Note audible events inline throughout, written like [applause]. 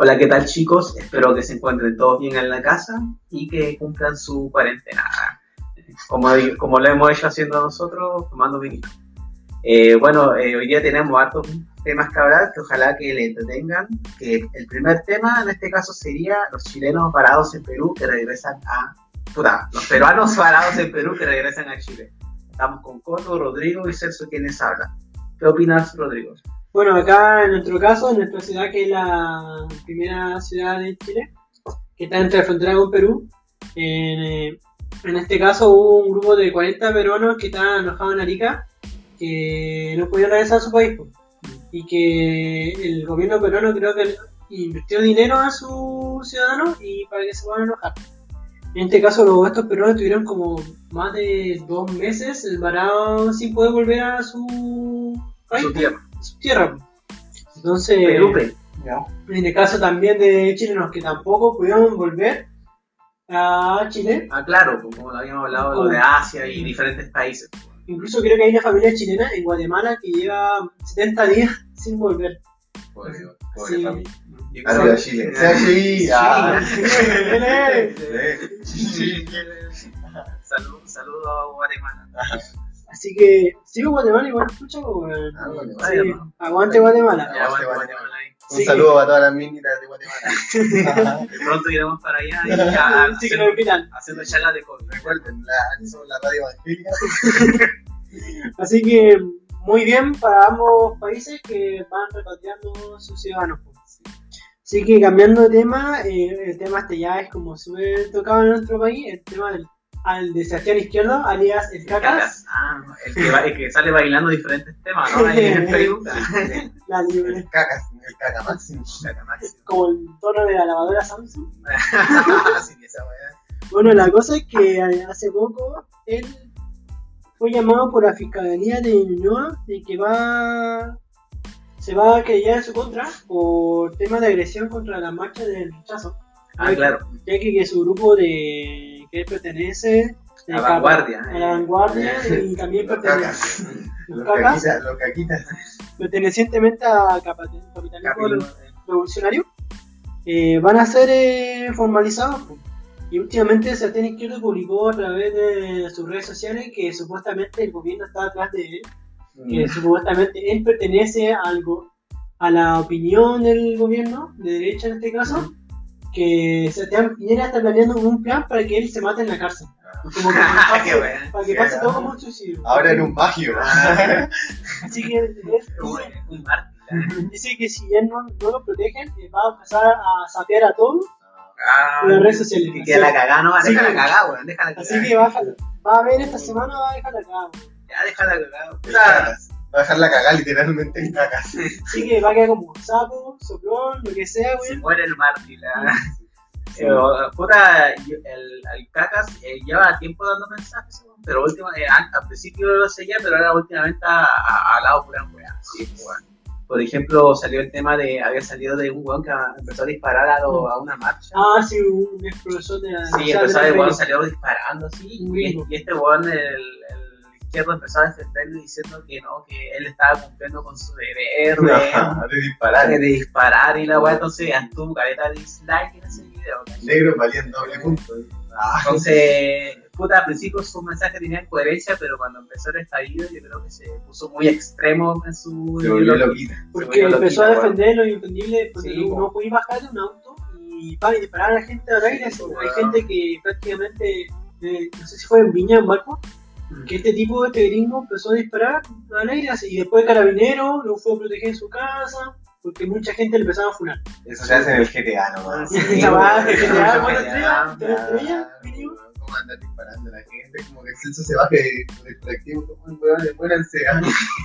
Hola, ¿qué tal chicos? Espero que se encuentren todos bien en la casa y que cumplan su cuarentena. Como, como lo hemos hecho haciendo nosotros, tomando vinito. Eh, bueno, eh, hoy día tenemos hartos temas que hablar que ojalá que le entretengan. Que el primer tema en este caso sería los chilenos parados en Perú que regresan a... Puta, los peruanos [laughs] parados en Perú que regresan a Chile. Estamos con Coto, Rodrigo y Celso quienes hablan. ¿Qué opinas, Rodrigo? Bueno, acá en nuestro caso, en nuestra ciudad, que es la primera ciudad de Chile, que está entre la frontera con Perú, en, eh, en este caso hubo un grupo de 40 peruanos que estaban enojados en Arica, que no podían regresar a su país, y que el gobierno peruano creo que invirtió dinero a sus ciudadanos y para que se puedan enojar. En este caso, los estos peruanos tuvieron como más de dos meses varados sin poder volver a su país su tierra. Tierra. Entonces, Perú, Perú. en el caso también de chilenos que tampoco pudieron volver a Chile, Ah, claro, pues, como habíamos hablado, lo de Asia y diferentes países. incluso creo que hay una familia chilena en Guatemala que lleva 70 días sin volver. Pobre, pobre Sí. familia. Arriba creo- Chile. Sí, ah. Sí. Sí. Salud, saludo a Guatemala. Así que, sigo Guatemala igual escucha. Ah. Sí, aguante Guatemala. Aguante Guatemala. Un Sí. saludo a todas las minitas de Guatemala. De pronto iremos para allá y ya Sí que haciendo, haciendo charlas de COVID. Recuerden, la, somos la radio evangélica. [laughs] Así que, muy bien para ambos países que van repatriando sus ciudadanos. pues. Así que cambiando de tema, eh, el tema este ya es como súper tocado en nuestro país, el tema del al de Sebastián Izquierdo, alias el Cacas, Ah, el que, va- el que sale bailando diferentes temas, ¿no? Ahí en [laughs] Facebook. la libre, El cacas, el caca máximo. Como el tono de la lavadora Samsung. [laughs] Así que esa weá. Bueno, la cosa es que eh, hace poco él fue llamado por la Fiscalía de Ñuñoa de que va se va a querellar en su contra por temas de agresión contra la marcha del rechazo. Ah, claro. Ya que, que su grupo de que él pertenece de La vanguardia, a la vanguardia y también [laughs] pertenece [laughs] los cacas. los caquitas. pertenecientemente a capitalismo revolucionario. Eh, van a ser eh, formalizados. Y últimamente Sebastián Izquierdo publicó a través de sus redes sociales que supuestamente el gobierno está atrás de él, que supuestamente él pertenece a algo, a la opinión del gobierno, de derecha en este caso, que Sebastián Piñera está planeando un plan para que él se mate en la cárcel. Como que [laughs] Ah, Qué pase- bueno. para que pase todo como un suicidio. Ahora en un magio. [laughs] Así que él- mártir. dice que si él no, no lo protegen, eh, va a empezar a sapear a todos Ah, las redes sociales. que queda la cagada, no, Así déjala que- cagar, weón, déjala Así que va a, va a ver esta semana, va a dejar acá. Ya, déjala cagar. Puta. Va a dejar la cagada literalmente en cacas. Así que va a quedar como sapo, soplón, lo que sea, se güey. muere el mártir. ah. Pero, puta, yo- el, el Cacas eh, lleva tiempo dando mensajes, pero última, eh, an- al principio lo seguía, pero ahora últimamente ha ha hablado pura weá. Sí. Por ejemplo, salió el tema de, había salido de un weón que empezó a disparar a, lo- a una marcha. Ah, sí, un explosor de. Sí, empezó red. salió disparando así. Un Y, y este weón, el, el izquierdo, empezó a defenderlo diciendo que no, que él estaba cumpliendo con su deber de, de disparar. de disparar y la weá. Entonces, tuvo careta de dislike en ese video. ¿cachai? Negro valían doble punto. Ah, Entonces, puta, al principio sus mensajes tenían coherencia, pero cuando empezó el estallido, yo creo que se puso muy extremo en su. se volvió Porque volvió empezó a defender lo indefendible, porque Sí, no, po. no podía bajar de un auto y, pa, y disparar a la gente al aire. Sí, Hay gente que prácticamente, eh, no sé si fue en Viña, en Barco, que este tipo, este gringo, empezó a disparar al aire y después el carabinero lo fue a proteger en su casa, porque mucha gente le empezaba a funar. Eso se hace en el GTA nomás. Sí, Sí, GTA, mucho ¿cuántas GTA, estrellas? ¿Tres Ya, estrellas? mínimo? ¿Cómo andar disparando a la gente? Como que el Celso se baje del colectivo, como el weón, muéranse. ah.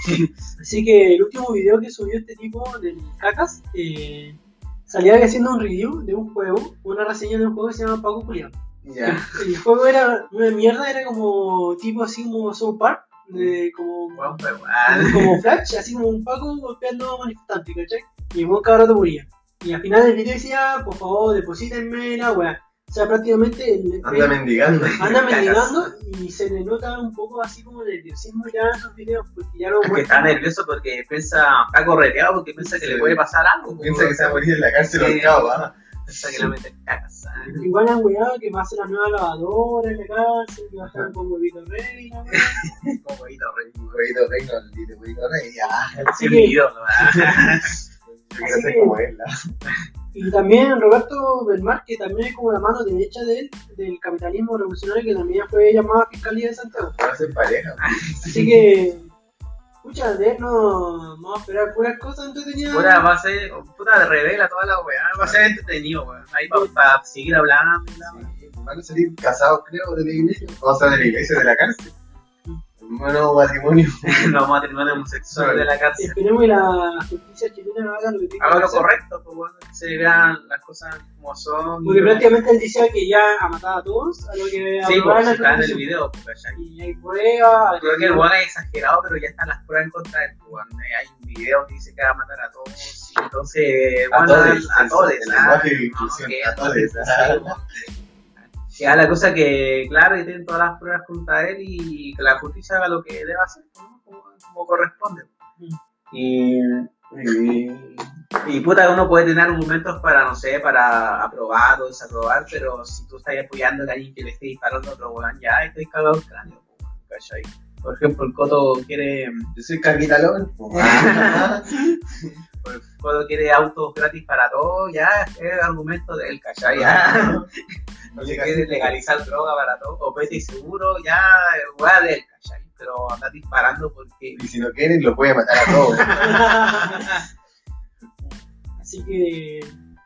[laughs] Así que el último video que subió este tipo del Cacas eh, salía haciendo un review de un juego, una reseña de un juego que se llama Paco Culiao. Ya. El juego era una mierda, era como tipo así como South Park, de, como, ah, [laughs] como Flash, así como un Paco golpeando a manifestantes, ¿cachai? Y el buen cabrón moría. Y al final del video decía, por favor, deposítenme la weá. O sea, prácticamente el Anda mendigando. anda [laughs] mendigando y se le nota un poco así como nerviosismo ya en esos videos, porque ya lo Es que está nervioso porque piensa, está correteado porque piensa que Sí. le puede pasar algo. Piensa que se va a morir en la cárcel Sí. ahorcado, ¿ah? Que la cagas. Igual han weado que va a ser la nueva lavadora en la cárcel, que va a estar con huevito rey, la weá. Como huevito re- Huevito rey, no, el huevito rey, ya. Así que. Yo [laughs] como él, y también Roberto Belmar, que también es como la mano derecha de él, del capitalismo revolucionario, que también fue llamado a Fiscalía de Santiago. Ser pareja. Así que, escucha, de él no vamos a esperar puras cosas entretenidas. Puta, va a ser, puta, revela toda la weá, va a ser entretenido, weón. Ahí para seguir hablando. Sí, Van a salir casados, creo, de la iglesia. O sea, de la iglesia, de la cárcel. Nuevo matrimonio. Los matrimonios [laughs] homosexuales de la cárcel. Esperemos que la justicia chilena haga lo que tenga Haga que lo hacer. correcto, pues bueno, se vean las cosas como son. Porque prácticamente él decía que ya ha matado a todos, a lo que Sí, pues está en el video, pues. Y hay pruebas. Creo que el weón es exagerado, pero ya están las pruebas en contra de él. pues, Hay un video que dice que va a matar a todos. Y entonces, A bueno, todos, a todos. ah, no, inclusión, que- a todos. Sí, Ya la cosa que, claro, que tienen todas las pruebas contra él y que la justicia haga lo que debe hacer, ¿no? como, como corresponde. Mm. Y, y, y, puta, uno puede tener argumentos para, no sé, para aprobar o desaprobar, pero si tú estás apoyando a alguien que le esté disparando a otro weón, ya estoy cagado el cráneo, ¿cachai? Por ejemplo, el Coto quiere, Yo soy capitalón. Ah, [laughs] el Coto quiere autos gratis para todos, ya es argumento de él, ¿cachai? Ya. No Si sé quiere legalizar droga para todo, o pete y seguro, ya weá de él, ¿cachai? Pero andar disparando porque. Y si no quieren, lo puede matar a todos. [laughs] Así que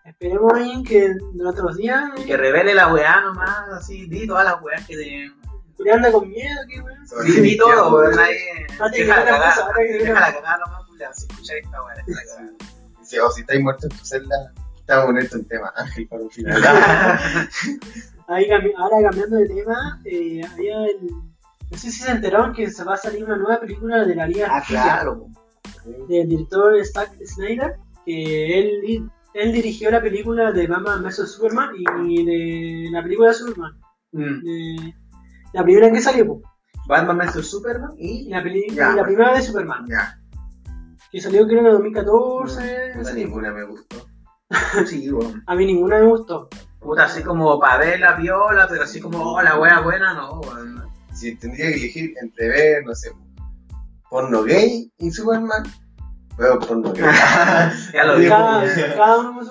esperemos ahí que durante los días que revele la weá nomás, así, di todas las weas que te. Julián anda con miedo, que weón. Di, di todo, weón, Deja la cagada, deja la cagada nomás, Julián, si escuchas esta weá, deja la cagada. O si estáis muertos en tu celda, estamos en esto en tema. Ángel para un final. [laughs] [laughs] Ahí ahora cambiando de tema, eh, había el. No sé si se enteraron que se va a salir una nueva película de la Liga Ah, Justicia, claro. del director Zack Snyder, que él, él dirigió la película de Batman vs Superman y de la película de Superman, Mm. de la primera que salió, Batman vs Superman y la, peli- Ya. y la primera de Superman, Ya, que salió creo en el 2014. puta, ese tiempo. ninguna me gustó. Sí. A mí ninguna me gustó. Puta, así como para ver la viola, pero así como, oh, la wea buena, no, weón. Si tendría que elegir entre ver, no sé, porno gay y Superman, veo porno gay. [laughs] Ya lo vi. Cada, cada uno.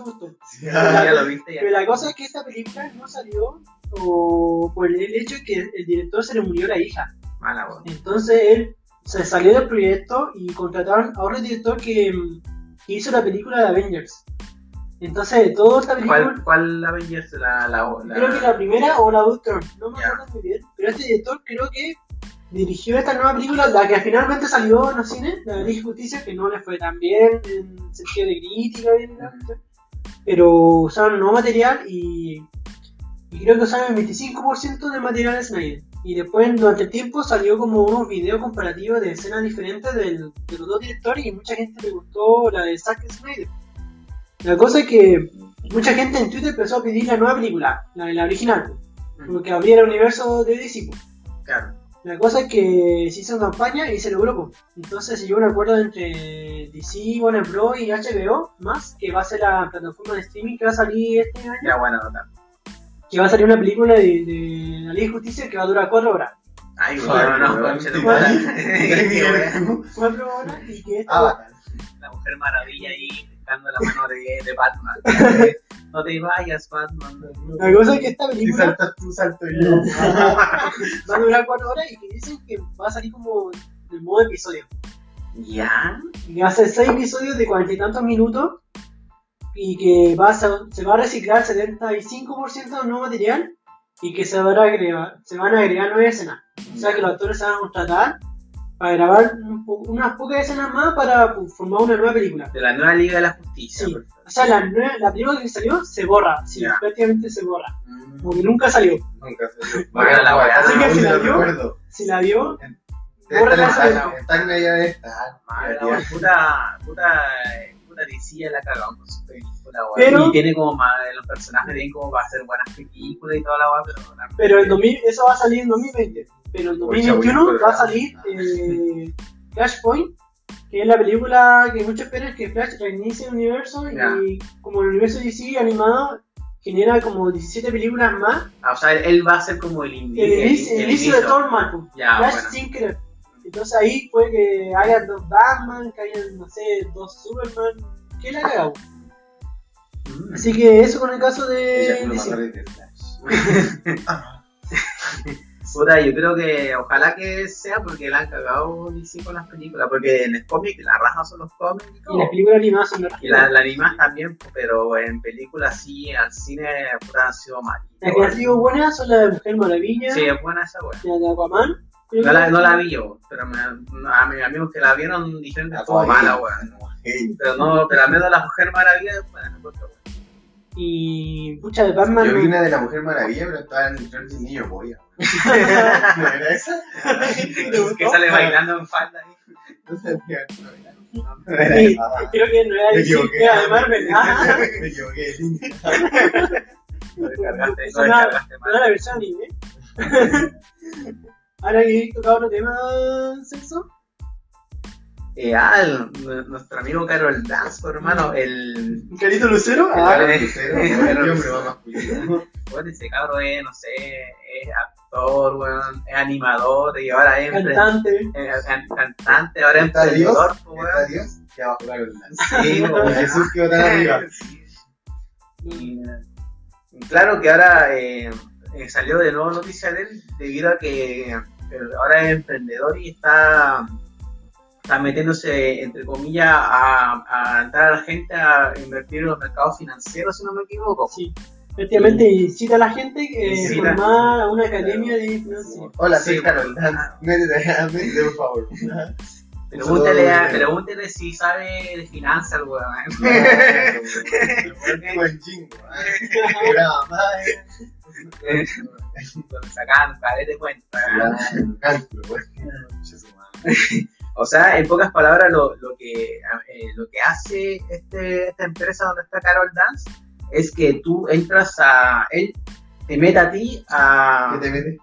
Ya lo viste, ya. Pero la cosa es que esta película no salió o por el hecho de que el director se le murió la hija. Mala, weón. Entonces él se salió del proyecto y contrataron a otro director que, mm, que hizo la película de Avengers. Entonces, toda esta película, ¿Cuál, cuál Avengers? La, la, la, creo que la primera o la de Ultron, no me acuerdo muy bien, pero este director creo que dirigió esta nueva película, la que finalmente salió en los cines, la de Liga Justicia, que no le fue tan bien en sentido de crítica, la cuestión. pero usaron nuevo material y, y creo que usaron el 25% del material de Snyder. Y después, durante el tiempo, salió como unos videos comparativos de escenas diferentes del- de los dos directores y mucha gente le gustó la de Zack Snyder. La cosa es que mucha gente en Twitter empezó a pedir la nueva película, la de la original, porque abriera el universo de DC. po. Claro. La cosa es que se hizo campaña y se logró. po. Entonces se llegó a un acuerdo entre DC, Warner Bros. y HBO, más que va a ser la plataforma de streaming que va a salir este año. Ya, bueno, total. Que va a salir una película de, de la Liga de Justicia que va a durar 4 horas. Ay, bueno, no, wea. 4 [laughs] horas y que esto, Ah, La mujer maravilla ahí pescando la mano de, de Batman. [laughs] No te vayas, Batman. la cosa es que esta si película saltas tú, salto yo. [laughs] va a durar 4 horas y que dicen que va a salir como del modo episodio. ¿Ya? Y va ser 6 episodios de cuarenta y tantos minutos y que va a se va a reciclar 75% del nuevo material y que se van a agregar, se van a agregar nueve escenas. O sea que los actores se van a contratar para grabar un po- unas pocas escenas más para pues, formar una nueva película. De la nueva Liga de la Justicia. Sí. O sea, la, la película que salió se borra, sí, prácticamente se borra, porque nunca salió. Nunca se Bueno, la weá. Así que si la vio-. Si la vio, Borra la está en ella de esta. Madre, la wea, puta, puta, eh, puta DC la cagado con su película. Pero- Y tiene como más, los personajes tienen como para hacer buenas películas y toda la weá, pero la- Pero en 2000, eso va a salir en 2020. Pero en Pues, 2021 chabuín, va a salir eh, Flashpoint, que es la película que muchos esperan que Flash reinicie el universo Ya. y como el universo DC animado genera como 17 películas más. Ah, o sea, él va a ser como el indi- El, inicio- el inicio de el. Ya, Flash bueno. sin querer. Entonces ahí puede que haya dos Batman, que haya, no sé, dos Superman. ¿Qué la cagado? Mm. Así que eso con el caso de [laughs] Puta, yo creo que ojalá que sea porque la han cagado DC con las películas, porque en el cómic la raja son los cómics y las películas animadas son las Y la, la animas también, pero en películas sí, al cine puta han sido mal. Las que han sido buenas son las de Mujer Maravilla, Sí, es buena esa weá. la de Aquaman. No la, no la vi yo, pero me- a mis amigos que la vieron dijeron que estuvo mala, hey. Pero no, pero al menos la Mujer Maravilla es encuentro buena. Y pucha de Batman. Yo vi no- una de la Mujer Maravilla, pero estaba en el del niño polla. [laughs] ¿No era esa? que sale bailando en falda ahí. No sabía. No, Sí, Ah, creo que no era equivoqué. era de Marvel. [laughs] Me equivoqué. [laughs] no Es era la versión anime. Ahora que he tocado otro tema, sexo. Eh, ah, el- nuestro amigo Carol Dance, pues, hermano, el. ¿Un carito lucero? Ah, Ah, el lucero, el [laughs] hombre masculino. Bueno, ese cabro es, no sé, es actor, weón, es animador y ahora es cantante. eh, can- cantante, ahora es emprendedor, pues, ¿Está weón. Dios? Ya va a jugar el lance. Sí, [laughs] weón. Jesús quedó tan arriba. [laughs] Y, y claro que ahora eh, eh, salió de nuevo noticia de él debido a que eh, ahora es emprendedor y está, está metiéndose, entre comillas, a, a entrar a la gente a invertir en los mercados financieros, si no me equivoco. Sí. Efectivamente, incita a la gente que formar a una academia de financiación. Hola, soy Sí, Carol. Dance. Métete, métete, por favor. Pregúntale, a- pregúntele si sabe de finanzas, el [laughs] weón. Buen chingo. ¿eh? Donde pared de. O sea, en pocas palabras, lo, lo que, eh, lo que hace este, esta empresa donde está Carol Dance es que tú entras a. Él te mete a ti ¿Qué a, te metes?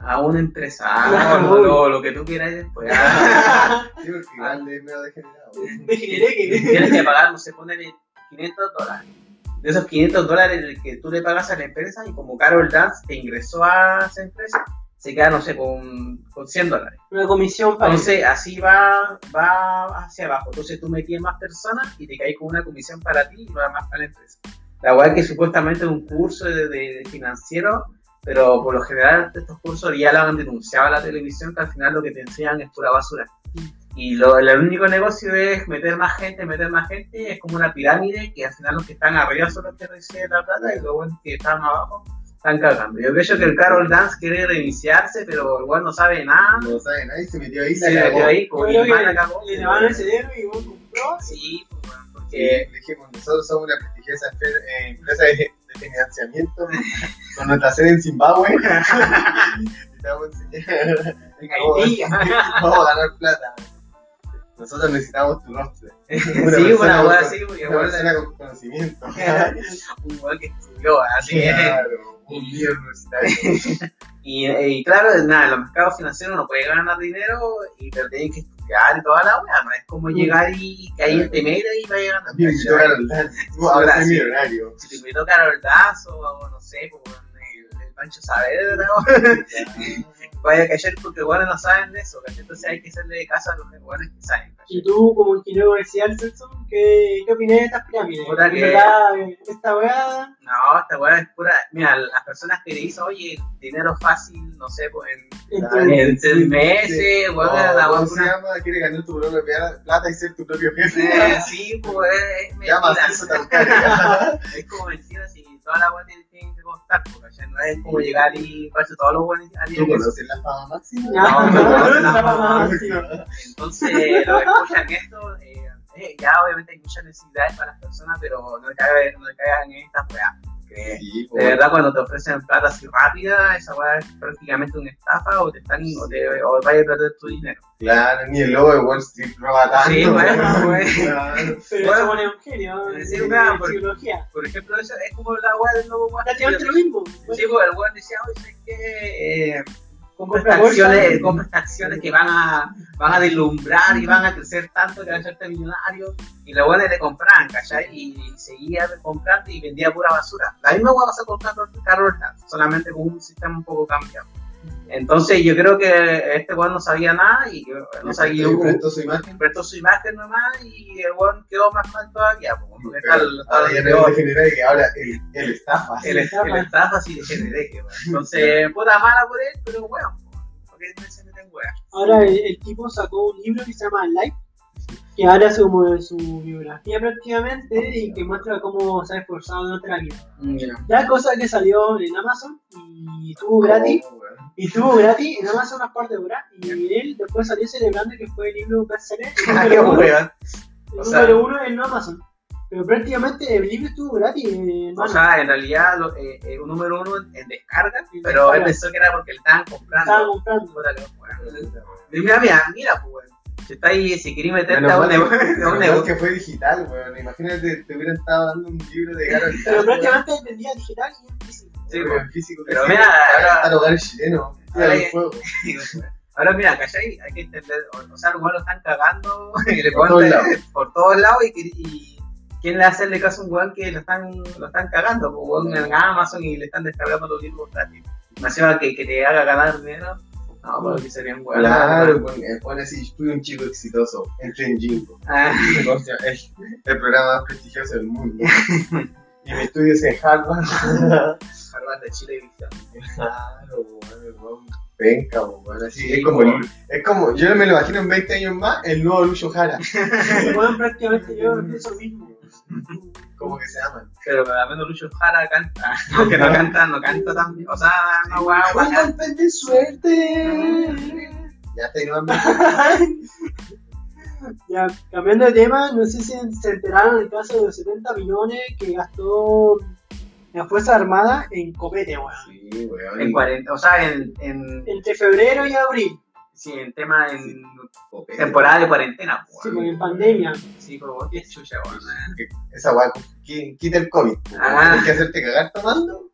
a una empresa. Claro. Ah, lo, lo- que tú quieras después. Ah, Sí, porque [laughs] igual es medio degenerado. Degeneré que. tienes que pagar, no sé, ponerle 500 dólares. De esos 500 dólares que tú le pagas a la empresa y como Carol Dance te ingresó a esa empresa, se queda, no sé, con, con 100 dólares. Una comisión para. Entonces así va, va hacia abajo. Entonces tú metías más personas y te caes con una comisión para ti y va más para la empresa. La weá que supuestamente es un curso de, de- de financiero, pero por lo general estos cursos ya lo han denunciado a la televisión que al final lo que te enseñan es pura basura. Y lo, el único negocio es meter más gente, meter más gente, es como una pirámide que al final los que están arriba son los que reciben la plata y los buenos que están abajo están cagando. Yo creo que el Carol Dance quiere reiniciarse, pero igual no sabe nada. No sabe nadie, se metió ahí. Se metió ahí, como y la que cagó. le lavaron el cerebro y vos compró. Sí, pues, bueno, porque Que dijimos, nosotros somos una prestigiosa espe- eh, empresa de, de financiamiento con nuestra sede en Zimbabue. [laughs] y te [laughs] [laughs] vamos a enseñar cómo ganar plata. Nosotros necesitamos tu rostro. Sí, una wea así, porque Una persona con conocimiento. un weón que estudió, así. Claro, un líder universitario. Y, y claro, nada, en los mercados financieros no puede ganar dinero, y, pero tienen que estudiar musical, toda la weá, no es como mm. llegar y caer de primera y va a llegar a Si te tocar el brazo, o no sé, pues, como el, el Pancho Saavedra, [laughs] vaya a callar porque bueno no saben de eso, ¿cachai? Entonces hay que hacerle caso a los buenos que saben, ¿cachai? Y tú, como ingeniero comercial, Celso, ¿qué, qué opinas de estas pirámides? Que- eh, Esta weá. No, esta weá es pura. Mira, las personas que le dicen, oye, dinero fácil, no sé, pues en, en seis meses, No, weón, la weá ¿Cómo se llama? Quiere ganar tu propia plata y ser tu propio jefe. Eh, Sí, pues es a eso tan [laughs] Es como mentira si toda la weá tienen que costar, porque ya no es como llegar y verse todos los weones a ¿Tú conoces la fama máxima? No, no, conoces la fama máxima. Entonces, escuchan esto, eh, eh, ya obviamente hay muchas necesidades para las personas, pero no caigan, no caigan en estas weas porque Sí, de pues. verdad cuando te ofrecen plata así rápida, esa weá es prácticamente una estafa o te están o te o vayas a perder tu dinero. Claro, ni el lobo de Wall Street roba tanto. Sí, bueno, güey. Claro. Pero Bueno, eso pone un genio sí, claro, porque- psicología. Por ejemplo, eso es como la weá del nuevo Wall Street. Prácticamente lo mismo. Sí, pues el weón decía, oye, ¿sabes qué? Compra Compra estas bolsa. acciones, compra acciones que van a, van a deslumbrar y van a crecer tanto que van a hacerte millonario. Y los buenos le compraban, ¿cachai? Y, seguía comprando y vendía pura basura. La misma hueá pasa con Dance, solamente con un sistema un poco cambiado. Entonces yo creo que este weón no sabía nada y no sabía, Y prestó su imagen. prestó su imagen nomás y el weón quedó más mal todavía. porque está- y que ahora el, el estafa. el, el estafa sí de deje, weón. Entonces, [laughs] puta mala por él, pero weón, porque se meten weón. Ahora el, el tipo sacó un libro que se llama Life, que habla sobre su biografía prácticamente y que muestra cómo se ha esforzado en otra vida. La cosa que salió en Amazon y estuvo gratis, Oh, y estuvo gratis en Amazon unas par de horas, y él después salió celebrando que fue el libro bestseller, el [laughs] Ah, qué número uno, el número uno en Amazon. Pero prácticamente el libro estuvo gratis, eh, O sea, en realidad, lo, eh, eh, un número uno en, descarga, pero él descarga. pensó que era porque le estaban comprando. Estaba comprando. Mira, mira, mira, pues. Si está ahí, si queréis meterte a un negocio, que- a fue digital, weón. Imagínate, te hubieran estado dando un libro de Carol Pero prácticamente vendía digital y en físico. Sí, weón, físico. Pero mira, ahora- hasta hogares chilenos. Ahora mira, ¿cachai? Hay que entender, o, o sea, los lo están cagando [laughs] y le Por ponen todos lados. por todos lados y, ¿quién le hace caso a un weón que lo están, lo están cagando? Pues weón en Amazon y le están descargando los libros gratis. Nació que, que te haga ganar dinero. No, pues que serían weón. Claro, eh, pone así, fui un chico exitoso, entré en Jingo. Ah, [laughs] es el programa más prestigioso del mundo. Y mi estudio es en Harvard. Harvard de Chile Visión. Claro, weón, penca, weón, así, es como, es como, yo me lo imagino en 20 años más, el nuevo Lucho Jara, [laughs] Bueno, prácticamente yo [laughs] pienso lo mismo. Como que se llaman. Pero al menos Lucho Jara canta. Aunque [laughs] [laughs] no canta, no canta tan bien. O sea, no, weón. golpe de suerte. [laughs] Ya no han ya, cambiando de tema, no sé si se enteraron del caso de los 70 millones que gastó la Fuerza Armada en copete, weón. Sí, weón. En 40, o sea, en, en, Entre febrero y abril, sí, en tema, en temporada de cuarentena. sí, porque en pandemia. Sí, vos, qué chucha, weón. Esa weá, qui- quita el COVID. Ah. Tienes que hacerte cagar tomando.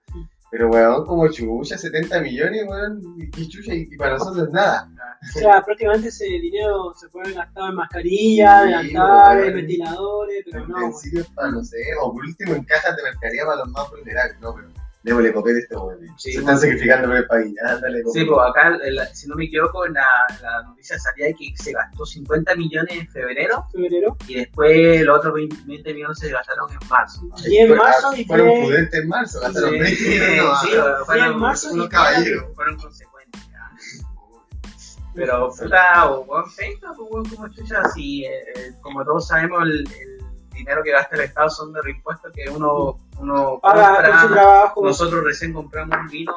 Pero weón, como chucha, 70 millones, weón, y qué chucha, y, y para nosotros nada. O sea, prácticamente ese dinero se puede gastar en mascarillas, Sí, delantales, weón. ventiladores, pero no. Utensilios para, no sé, o por último en cajas de mercadería para los más vulnerables, no, pero démosle copete a weones. Sí, Se están weón. sacrificando por el país, ándale Sí, pues acá, el- si no me equivoco, en la, la noticia salía que se gastó 50 millones en febrero febrero. y después los otros 20 20 millones se gastaron en marzo. Y en marzo y Fueron fue- prudentes en marzo, gastaron Sí, 20 millones. sí, no, fueron, en marzo unos caballeros. fueron consecuentes. Pero puta, o buen feito, o buen como chucha, si eh, eh, como todos sabemos el, el dinero que gasta el Estado son de impuestos que uno, uno su trabajo. Nosotros recién compramos un vino,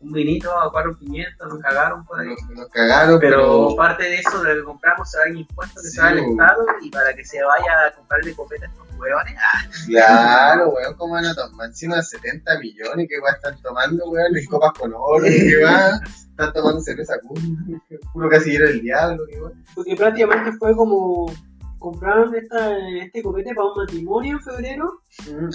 un vinito a 4.500, nos cagaron por ahí. Nos, nos cagaron, Pero pero. parte de eso, de lo que compramos, se va en impuestos que Sí, se va al. Estado y para que se vaya a comprarle copeta a estos hueones, ah, Claro, weón, ¿cómo van a tomar? Encima 70 millones, ¿qué weón están tomando, weón? Y copas con oro, ¿qué va? Están tomando cerveza puro, puro casillero del diablo, ¿qué weón? Porque prácticamente fue como compraron esta, este copete para un matrimonio en febrero,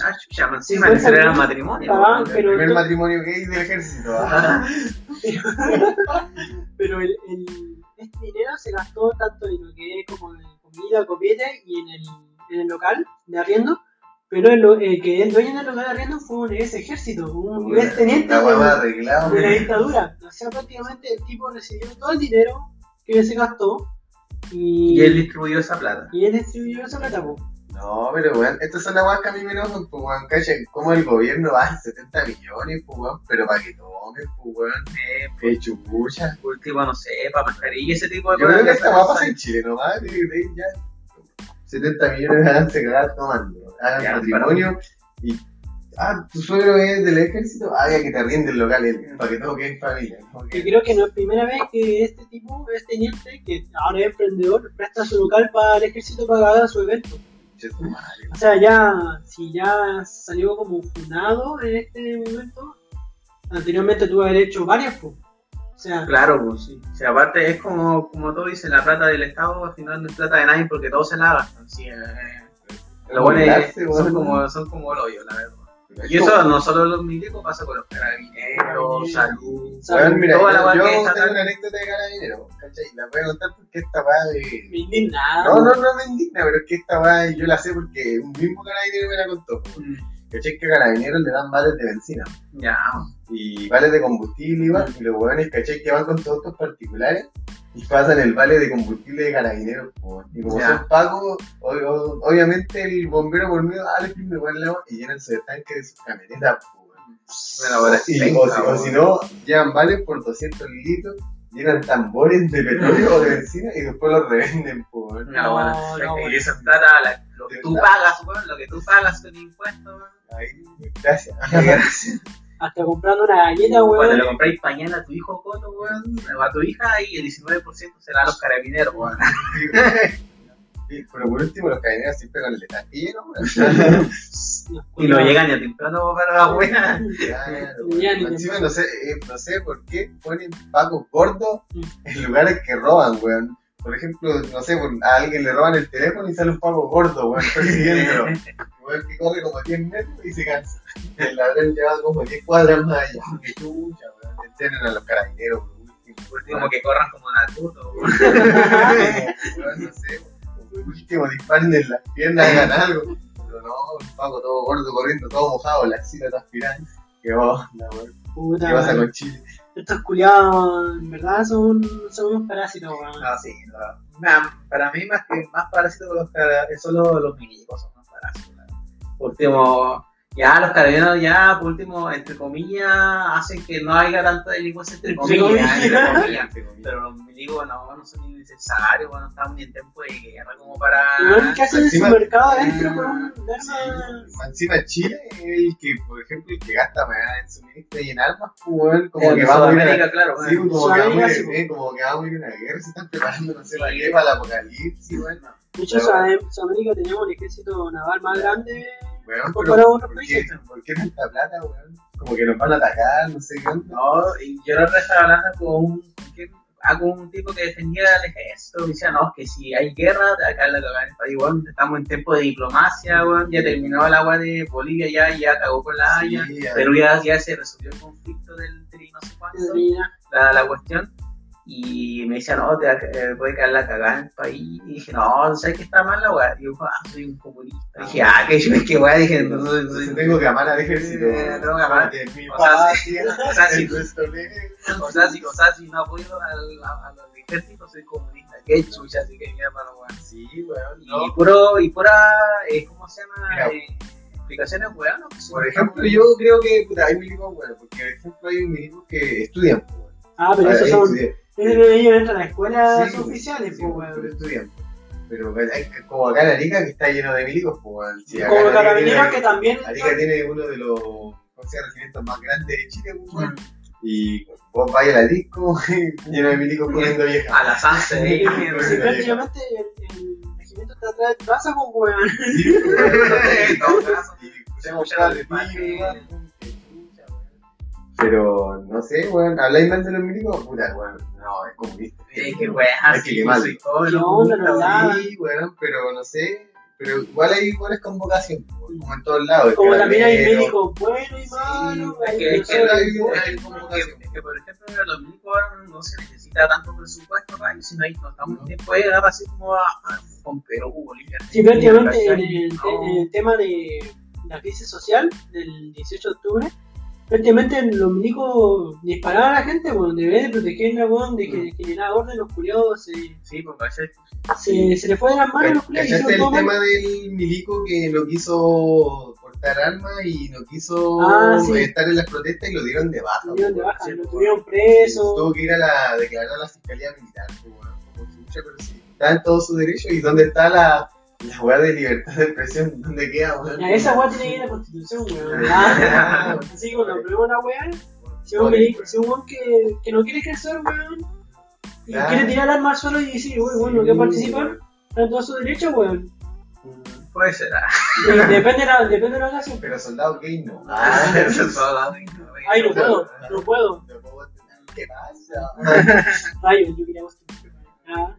ah, chucha, más encima Sí, le el- matrimonio. Weón. El pero primer esto- matrimonio gay del ejército, ¿ah? [laughs] pero el, el- este dinero se gastó tanto en lo que es como en comida, copete y en el, en el local de arriendo, pero el, el que el dueño del local de arriendo fue un ex ejército, un ex teniente de, de la dictadura. O sea, prácticamente el tipo recibió todo el dinero que se gastó y, Y él distribuyó esa plata. y él distribuyó esa plata. po. No, pero weón, estas son las weas que a mí me enojan, pues weón, cacha, como el gobierno va a 70 millones, pues weón, pero para que tomen, pues weón, Eh, qué chupucha. último, no sé, para mascarilla, ese tipo de Yo creo que esta va a pasar en Chile nomás, de, de ahí ya 70 millones háganse cagar tomando, hagan matrimonio y ah, tu suegro es del ejército, ah, ya que te arriende el local él, para que todo quede en familia. Que creo que no es primera vez que este tipo, este teniente, que ahora es emprendedor, presta su local para el ejército para que haga su evento. O sea, ya, si ya salió como funado en este momento, anteriormente tuvo que haber hecho varias, pues. O sea, Claro, pues sí. O sea, aparte es como, como tú dices, la plata del Estado al final no es plata de nadie porque todos se la gastan. Sí, eh, lo bueno es son como, son como el hoyo, la verdad. Y eso como- no solo los milicos, pasa con los carabineros, salud, Salud. Weón, mira, toda la yo, weá yo tengo está una anécdota de carabinero, ¿cachai? La voy a contar porque esta weá de... me indignaba. No, no, no me indigna, pero es que esta weá yo la sé porque un mismo carabinero me la contó. po. ¿Cachai? Que a carabineros le dan vales de benzina Ya, y vales de combustible igual. Y los weones, ¿cachai? Que van con todos autos particulares y pasan el vale de combustible de carabineros. po. Y como Ya. son pagos, obviamente el bombero por miedo, ah, le igual el agua y llenan su tanque de sus camionetas. bueno, Y- o, si, o si no, llevan vales por 200 litros, llenan tambores de petróleo o de benzina y después los revenden. Po, weón. No, bueno, No, es no, que bueno. eso es plata, la- lo que tú pagas, weón, lo que tú pagas con impuestos. Ahí, gracias. [laughs] Hasta comprando una galleta, Cuando weón. le compráis pañal a tu hijo Coto, weón, o a tu hija, y el 19% será a los carabineros, weón. Sí, pero por último, los carabineros siempre con el letal lleno, weón. Y no llegan ni a temprano para la. Claro, Ya, weón. ni Encima no sé, eh, no sé por qué ponen pagos gordos en lugares que roban, weón. Por ejemplo, no sé, a alguien le roban el teléfono y sale un pago gordo, weón, persiguiéndolo. [laughs] Weón que corre como 10 metros y se cansa. El ladrón lleva como 10 cuadras más allá. Que chucha, weón. Entrenen a los carabineros, por último. Por último, que corran como Naruto, weón. [laughs] Weón, no sé, por último disparen en las piernas, hagan [laughs] algo. Pero no, un pago todo gordo corriendo, todo mojado, la axila transpirando. Qué onda, weón. Puta, ¿Qué pasa con Chile? Estos culiados, en verdad, son, son unos parásitos, weón. No, sí, no. Ma- para mí, más que más parásitos que los son los, los milicos, son más parásitos. La. Por último, ya los carabineros, ya, por último, entre comillas, hacen que no haya tanta delincuencia, entre Entre comillas, comillas. entre [laughs] comillas. Pero los milicos no, no son ni necesarios, bueno, no estamos ni en tiempo de guerra como para. ¿qué hacen en su mercado adentro con un arma? Encima Chile es el que, por ejemplo, el que gasta más en suministro y en armas, pues, como que va a morir. Claro, Sí, weón. como que, va a Sudamérica, morir, sí, eh, como que va a morir una guerra, se están preparando, no sé, qué, para el apocalipsis, weón. De hecho, en Sudamérica tenemos un ejército naval más grande. Weón, pero ¿por qué. ¿por qué tanta plata, weón? Como que nos van a atacar, no sé qué. No, y yo la otra estaba hablando con un. Ah, con un tipo que defendía al ejército, y decía, no, que si hay guerra, acá en la el país, weón, estamos en tiempo de diplomacia, weón, ya terminó el agua de Bolivia ya, ya acabó con la Haya, Sí, ya. Perú ya, ya se resolvió el conflicto del tri no sé cuánto, la, la cuestión, y me decía, no, te eh, puede caer la cagada en el país, y dije, no, ¿sabes qué está mal la weá? Y yo, ah, soy un comunista, dije, ah, que yo, que weá, dije, no, soy- Entonces tengo que amar al ejército. Eh, tengo que amar. es O sea, patria, [laughs] o sea, es si, o sea, si no apoyo al, a, a los ejércitos, soy comunista. Qué chucha, así que mira para weón. Sí, weón, Y no. puro, y pura, eh, ¿cómo se llama? Eh, explicaciones weón. ¿no? Por ejemplo, yo creo que puta, hay milicos buenos, porque por ejemplo hay milicos que estudian. Ah, pero esos son. Estudian- Ellos entran a escuelas Sí, oficiales, sí, pues, pero weón. estudian. Pero hay, como acá en Arica que está lleno de milicos, pues, weón. Sí, Como carabineros que también. Arica tiene uno de los ¿cómo se llama? regimientos más grandes de Chile, pues, weón. Mm. Y vos vais a la disco, [laughs] lleno de milicos poniendo viejas. A las 11 de ahí, Sí, [laughs] Sí, prácticamente el, regimiento está atrás de tu casa, pues, weón. Sí, [laughs] weón. Pero, no sé, weón, ¿habláis mal de los milicos? Puta, weón, no, es comunista. Weón, que sí, quemarlo. soy todo ¿Qué lo onda, comunista, no? weón. Ah. Sí, weón, pero no sé. Pero igual hay iguales con vocación, weón, como en todos lados. Como también hay médicos buenos y malos. Es que, es que, que- que, por ejemplo, los milicos ahora no se necesita tanto presupuesto para ellos, sino ahí no estamos en tiempo de guerra así como a, con Perú, Bolivia. Sí, prácticamente No. el tema de la crisis social del 18 de octubre, prácticamente los milicos disparaban a la gente, bueno, de vez de protegerla, bueno, de que generar orden, los culiados se, Sí, pues ¿cachai? se, se le fue de las manos los culiados y ¿Cachaste hicieron el tema del milico que no quiso portar armas y no quiso Ah, sí. estar en las protestas y lo dieron de baja? Lo dieron de weón? baja, lo pues, tuvieron preso. Tuvo que ir a la declarar a la fiscalía militar, pues, weón, como chucha, pero sí. Está en todo su derecho y dónde está la, la weá de libertad de expresión, ¿dónde queda, weón? Esa weá tiene que ir a la constitución, weón. [laughs] Ah, Así que cuando probemos la weá, si un weón que, que no quiere ejercer, weón, y Claro. quiere tirar armas suelo y decir, uy, bueno, que participar, está en todo su derecho, weón. Puede ser. ah. Depende de la, depende de la ocasión. Pero soldado gay no. Ah, eso es todo. Ay, no, Ay, no puedo, no puedo. No puedo tener- ¿Qué pasa? [laughs] Ay, yo quería vos. [laughs] Ah,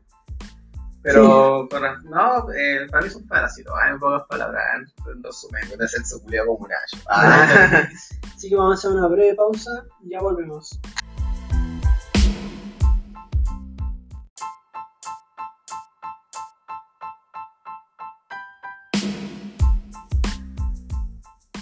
Pero, con la- no, eh, para mí parásitos. Hay pocas palabras en resumen. Voy a hacer su culiao como un ayo. Ah, [laughs] Así que vamos a hacer una breve pausa y ya volvemos.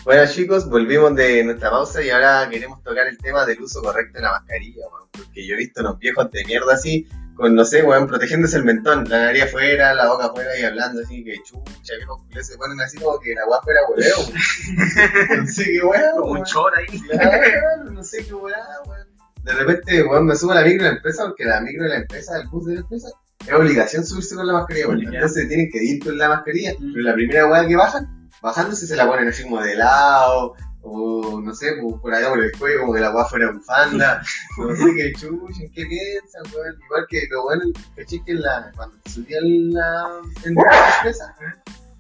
Bueno chicos, volvimos de nuestra pausa y ahora queremos tocar el tema del uso correcto de la mascarilla, porque yo he visto unos viejos de mierda así, con no sé, weón, protegiéndose el mentón, la nariz afuera, la boca afuera y hablando así, que chucha, viejos culiados se ponen así como que la weá fuera weón. [laughs] no sé qué weá, Como un chor ahí. Claro, no sé qué weá, weón. De repente, weón, me subo a la micro de la empresa porque la micro de la empresa, el bus de la empresa, es obligación subirse con la mascarilla, weón. Entonces tienen que ir con la mascarilla, Mm. pero la primera weá que bajan, bajándose se la ponen así como de lado, o no sé, por allá por el cuello, como que la weá fuera bufanda, [laughs] no sé qué chucha, qué piensan, weón. Igual que lo bueno, caché que en la, cuando te subí a la, en la empresa,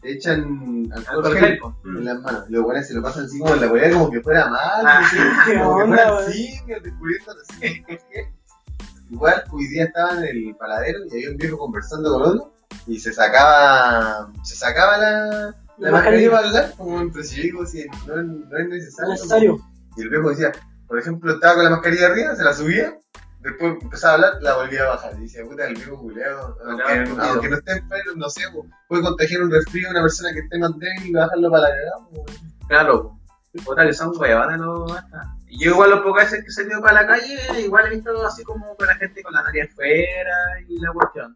te echan alcohol gel en las manos. Los buenos se lo pasan así como en la polera como que fuera mal, Ah, [laughs] qué como que onda, fuera weón. así, descubriendo así. Igual, hoy día estaba en el paladero y había un viejo conversando con otro y se sacaba, se sacaba la, la La mascarilla mascarilla. para hablar, como en si yo digo, si no, no es necesario. necesario. Y el viejo decía, por ejemplo, estaba con la mascarilla arriba, se la subía, después empezaba a hablar, la volvía a bajar. Y decía, puta, el viejo culeado, aunque, no esté enfermo, no sé, puede contagiar un resfrío a una persona que esté más débil y bajarlo para la cagada. Claro, puta que son huevones los basta. Y Yo igual los pocas veces que he salido para la calle, igual he visto así como con la gente con la nariz afuera y la cuestión.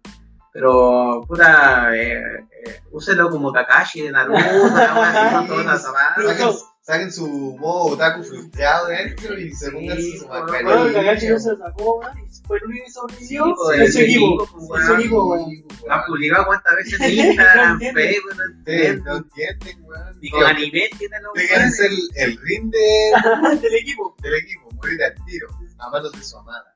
Pero, puta, eh, eh, úselo como Kakashi de Naruto, una las [laughs] zapatas. Saquen, saquen su modo otaku frustrado dentro y se pongan Sí, su. Bueno, Kakashi no se sacó, fue el único que sobrevivió. En su el equipo. equipo, po, En su equipo. Han publicado cuántas veces en [laughs] Instagram. Facebook, no Sí, entiendo. no entienden, weón. Y con anime tienen los weones. ser el ring de- [laughs] Del equipo. del equipo, morir al tiro, a manos de su amada.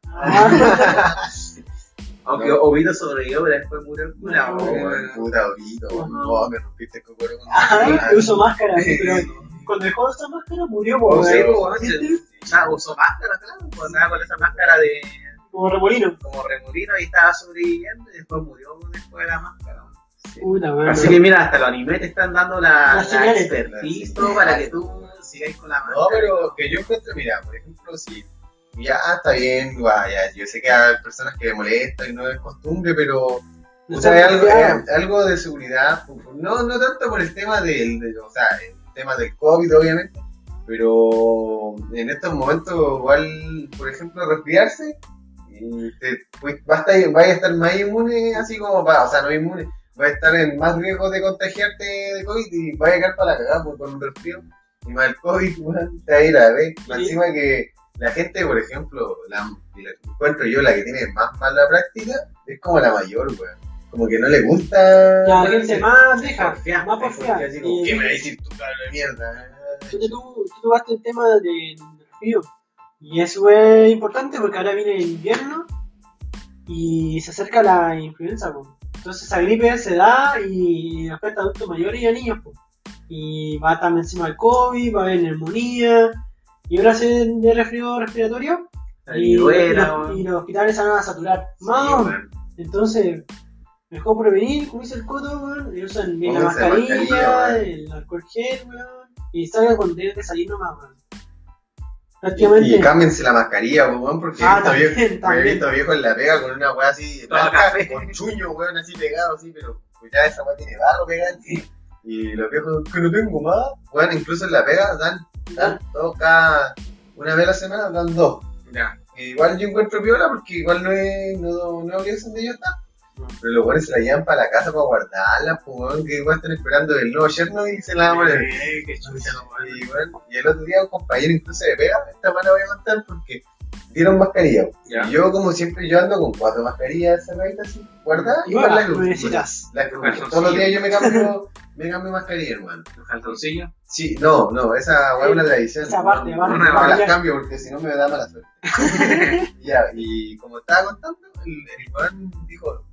Aunque Ovidio sobrevivió, pero después murió el curado. No, weón. puta. Ajá. No, me rompiste el cocoro con ah, la Usó máscara, pero [laughs] cuando dejó de usar máscara murió, po, O sea, weón. pues, weón, ya usó máscara, claro, pues andaba con esa máscara de Como remolino. como remolino y estaba sobreviviendo y después murió después de la máscara. Puta, weón. Así que mira, hasta los animes te están dando la, Las la expertise para que tú sigáis con la máscara. No, pero que yo encuentro, mira, por ejemplo, si ya está bien, guay, ya, yo sé que hay personas que le molestan y no es costumbre, pero o sea, algo, eh, de seguridad, no, no tanto por el tema del, de- o sea, el tema del COVID, obviamente, pero en estos momentos, igual, por ejemplo, resfriarse, y te, pues, va a estar, vaya a estar más inmune, así como para, o sea, no inmune, va a estar en más riesgo de contagiarte de COVID y vaya a quedar para la cagada pues, con un resfrío. Y más el COVID, [laughs] te va a ir a ver. Encima que la gente, por ejemplo, la, la- encuentro yo la que tiene más mala práctica, es como la mayor, weón. Como que no le gusta. La gente más deja, Porfía, más Y- ¿qué me va a decir tu cabrón de mierda? Tú, tú, tocaste el tema del frío. Y eso es importante porque ahora viene el invierno y se acerca la influenza. Entonces esa gripe se da y afecta a adultos mayores y a niños. po. Y va también encima el COVID, va a haber neumonía y ahora se de resfrío respiratorio y, y los, y los hospitales se van a saturar. Más, entonces, mejor prevenir, como dice el coto, weón, y usan bien la mascarilla, el alcohol gel, weón, y salgan cuando tengan que salir nomás, weón. Prácticamente. Y cámbiense la mascarilla, weón, porque Ah, he visto viejo- en la pega con una weá así, blanca, con chuño, weón, así pegado, así, pero pues ya esa weá tiene barro encima. Y los viejos, que no tengo más, weón, incluso en la pega dan, dan dos cada, una vez a la semana dan dos. Ya. Y igual yo encuentro piola porque igual no es, no, no obligación de ellos estar. Pero los weones se la llevan para la casa para guardarla, pues, que igual están esperando el nuevo Chernobyl y se la van a poner. Y, bueno, y el otro día un compañero incluso de pega, esta mano voy a contar porque dieron mascarilla. Y yo como siempre yo ando con cuatro mascarillas cerraditas así, guardadas y Igual, con la cruz. Todos los días yo me cambio, me cambio mascarilla, hermano. Los calzoncillos. Sí, no, no, esa weá es una tradición. Esa parte, no, aparte, no, no, las ya. cambio porque si no me da mala suerte. [laughs] ya, y como estaba contando, el, el weón dijo,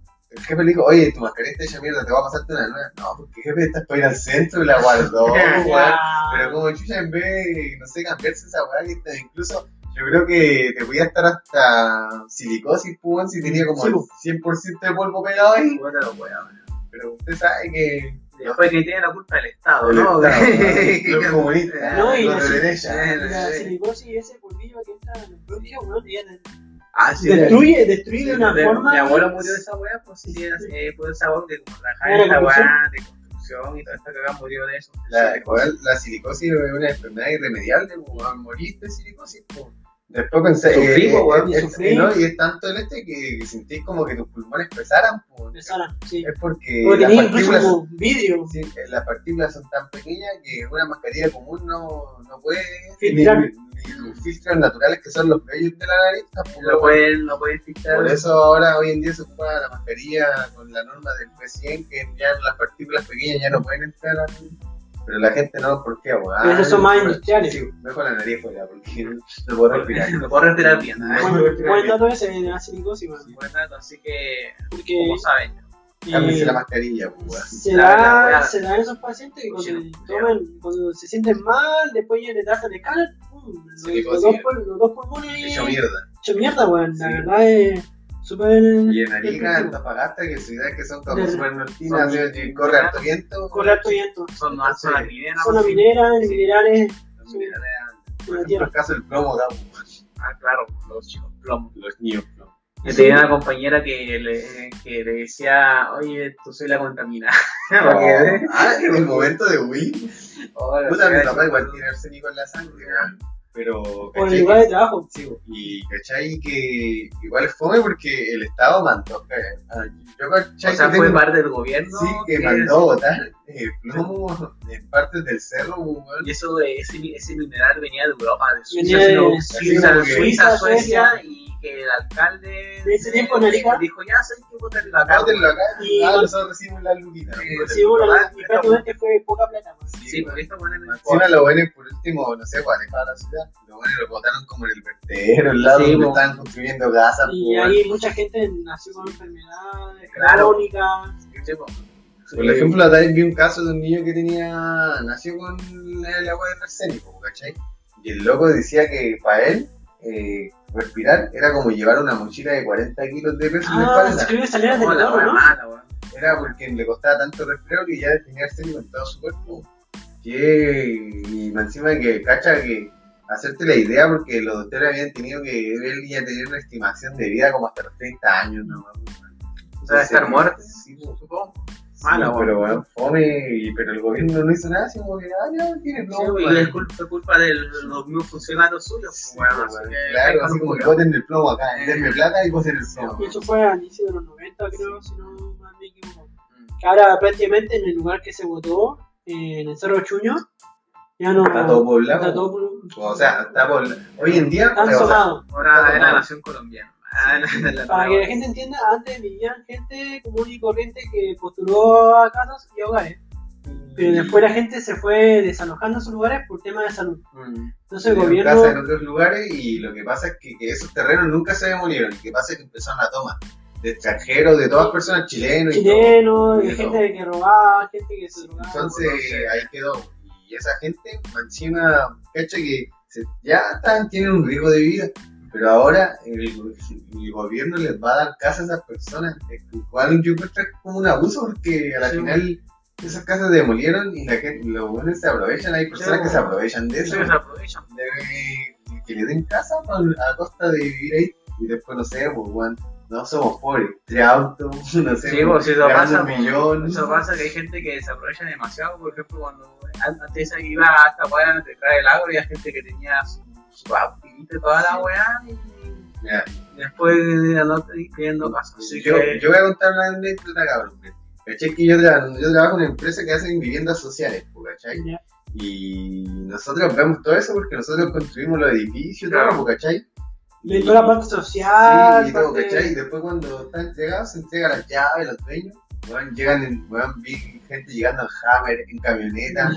jefe le dijo, oye, tu mascarilla está hecha mierda, te va a pasarte una nueva. No, porque jefe, estás para ir al centro y la guardó, [laughs] weón. Pero como chucha, en vez de, no sé, cambiarse esa weá, que está- incluso yo creo que te podía estar hasta silicosis, pues, weón, si tenía como Sí, el po. 100% de polvo pegado ahí. Wea, weón. Pero usted sabe que. Después que tiene la culpa del Estado, el ¿no? Estado, [laughs] los comunistas, [laughs] No, y los la- de derecha. Eh, La silicosis y ese polvillo que entra en los bronquios, weón, ya te- Ah, sí, destruye, destruye de una forma. Mi abuelo murió de esa weá, pues sí, [laughs] eh, por esa weá que como trabajaba en construcción. weá de construcción y toda esta cagada murió de eso. La, la silicosis es una enfermedad irremediable, pues, moriste de silicosis, pues. Después pensé, Sufrí, eh, weón, es- sufrí. es- ¿no? y es tanto el este que, que sentís como que tus pulmones pesaran, pues. Empezaron, sí. Es porque Porque las partículas, como vidrio. sí, eh, las partículas son tan pequeñas que una mascarilla común no, no puede Filtrar. Ni, ni los filtros naturales que son los vellos de la nariz tampoco No pueden, no pueden filtrar. Por eso ahora hoy en día se ocupa la mascarilla con la norma del P100 que ya las partículas pequeñas ya no pueden entrar al... Pero la gente no, ¿por qué? Pero esos son más Bueno, industriales. Sí, mejor la nariz fuera porque [laughs] [laughs] no puedo respirar. No puedo respirar bien. Bueno, Buen, dato ese silicosis, weón. Buen dato, así que, Porque como saben, Cámbiense la mascarilla, pues, se da, se da en esos pacientes que cuando, toman, cuando se sienten mal, después ya le tratan de escala, pum, los, dos, pul- los dos pulmones Hecho mierda. hecho mierda, weón. La verdad es súper. Y en Arica, en. Antofagasta, que ciudades que son como súper nortinas, corre harto viento. Corre harto viento. son más zonas mineras. Zona minera, minerales, Son minerales. en Por ejemplo, el caso del plomo, Ah, claro, los chicos plomo. los niños plomo. Yo tenía una compañera que le, que le decía, oye, tú soy la contaminada. [laughs] Porque- Ah, en el momento de huir. Oh, Puta, mi papá igual tiene arsénico en la sangre. Pero, Por el ¿cachai? lugar de trabajo. Sí, bo. y cachai que igual es fome porque el Estado mandó. eh, Yo O cachai sea, que fue tengo- parte del gobierno. Sí, que mandó a botar eh, plomo en partes del cerro, weón. Y eso, ese, ese mineral venía de Europa, de Venía Suiza, de sino- Suiza, Suiza, Suiza, Suecia, y que el alcalde De ese tiempo en Arica. dijo, ya sé que acá. Bótenlo acá, Y- nosotros recibimos la Sí, bueno, la- y prácticamente fue poca plata, weón. Sí, por esto ponen el Encima los buenos, por último, no sé, para alejar la ciudad, los buenos lo botaron como en el vertedero, el lado donde bo. estaban construyendo casas. Y po, ahí mucha gente nació con enfermedades crónicas. Por ejemplo, también vi un caso de un niño que tenía, nació con el agua de arsénico, ¿cachai? Y el loco decía que para él, eh, respirar era como llevar una mochila de 40 kilos de peso en la Ah, espalda. la ¿no? mala, weón. Era porque le costaba tanto respirar que ya tenía arsénico en todo su cuerpo. Que, y encima que, cacha, que hacerte la idea, porque los doctores habían tenido que él ya tener una estimación de vida como hasta los 30 años, ¿no? O sea, estar muerto, Sí, pues. Supongo. Sí, Mala, pero weón. bueno, fome, y- pero el gobierno no hizo nada, así como que, ah, ya, tiene Sí, plomo. y es culpa, culpa de los mismos funcionarios suyos. Sí, bueno, así que- claro, así como que voten el plomo acá, Eh. denme plata y voten el plomo. Eso fue al inicio de los 90, creo, si no me equivoco. Mm. Ahora prácticamente en el lugar que se votó, eh, en el Cerro Chuño, ya no Está todo poblado. está todo por- O sea, está por, hoy en día, Están o sea. Ahora es la nación colombiana. Ah, Para que la gente entienda, antes vivían gente común y corriente que postuló a casas y hogares. Pero después la gente se fue desalojando esos lugares por temas de salud. Mm. Entonces el gobierno. casa en otros lugares y lo que pasa es que, que esos terrenos nunca se demolieron. Lo que pasa es que empezaron a tomar de extranjeros, de todas personas chilenos. todo. chilenos, Y de todo. gente que robaba, gente que se drogaba. Entonces ahí quedó. Y esa gente, encima, cacha que se- ya están, tienen un riesgo de vida. Pero ahora el, el gobierno les va a dar casas a esas personas. Que Igual yo creo que es como un abuso porque a la Sí. final esas casas se demolieron y la gente, los buenos se aprovechan. Hay personas Sí, que se aprovechan de eso. Sí, se aprovechan. de que le den casa a costa de vivir ahí y después no sé, pues weón, no somos pobres, tres autos, [laughs] no sé, Sí, pues si eso pasa, un millón. eso pasa que hay gente que se aprovecha demasiado, por ejemplo, cuando antes iba hasta weá a traer el agro y hay gente que tenía su, su autito y toda la weá y después andando pidiendo casas. Así yo, que yo voy a contar una anécdota, cabrón. ¿Cachai? Que yo, tra- yo trabajo en una empresa que hacen viviendas sociales, pues, ¿cachai? Y nosotros vemos todo eso porque nosotros construimos los edificios, Claro. todo, pues, ¿cachai? De toda la parte social. Sí, y todo, ¿cachai? Y después cuando está entregado, se entrega las llaves, los dueños. Weón, llegan en, weón, vi gente llegando en Hammer, en camioneta.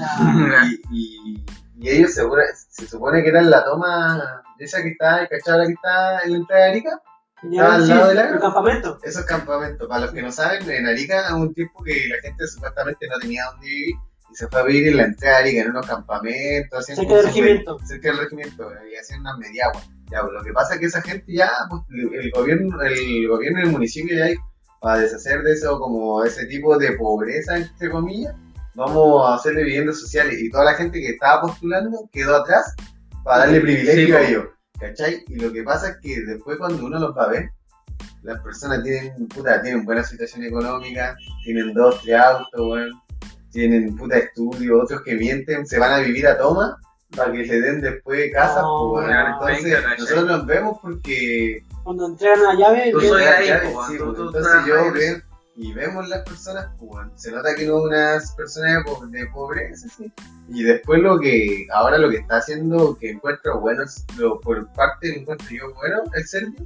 Y, y ellos segura- se supone que eran la toma de esa que está, ¿cachai? La que está en la entrada de Arica. Estaba al lado de la el campamento. Esos campamentos, para los que no saben, en Arica hubo un tiempo que la gente supuestamente no tenía dónde vivir y se fue a vivir en la entrada de Arica, en unos campamentos, Cerca del regimiento. cerca del regimiento, y hacían unas mediaguas. Ya, pues, lo que pasa es que esa gente ya, pues, el gobierno, el gobierno del municipio ya para deshacer de eso, como ese tipo de pobreza, entre comillas, vamos a hacerle viviendas sociales. Y toda la gente que estaba postulando quedó atrás para darle privilegio Sí, a ellos. ¿Cachai? Y lo que pasa es que después cuando uno los va a ver, las personas tienen, puta, tienen buena situación económica, tienen dos, tres autos, tienen puta estudio, otros que mienten, se van a vivir a toma para que le den después casas, pues, Entonces, nosotros nos vemos porque Cuando entregan la llave, Tú soy ahí, ya, po, sí, tú- tú entonces yo veo y vemos las personas, pues, bueno, se nota que no unas personas de, po- de pobreza, sí. Y después lo que, ahora lo que está haciendo, que encuentro bueno, es lo, por parte del encuentro yo bueno, el servicio,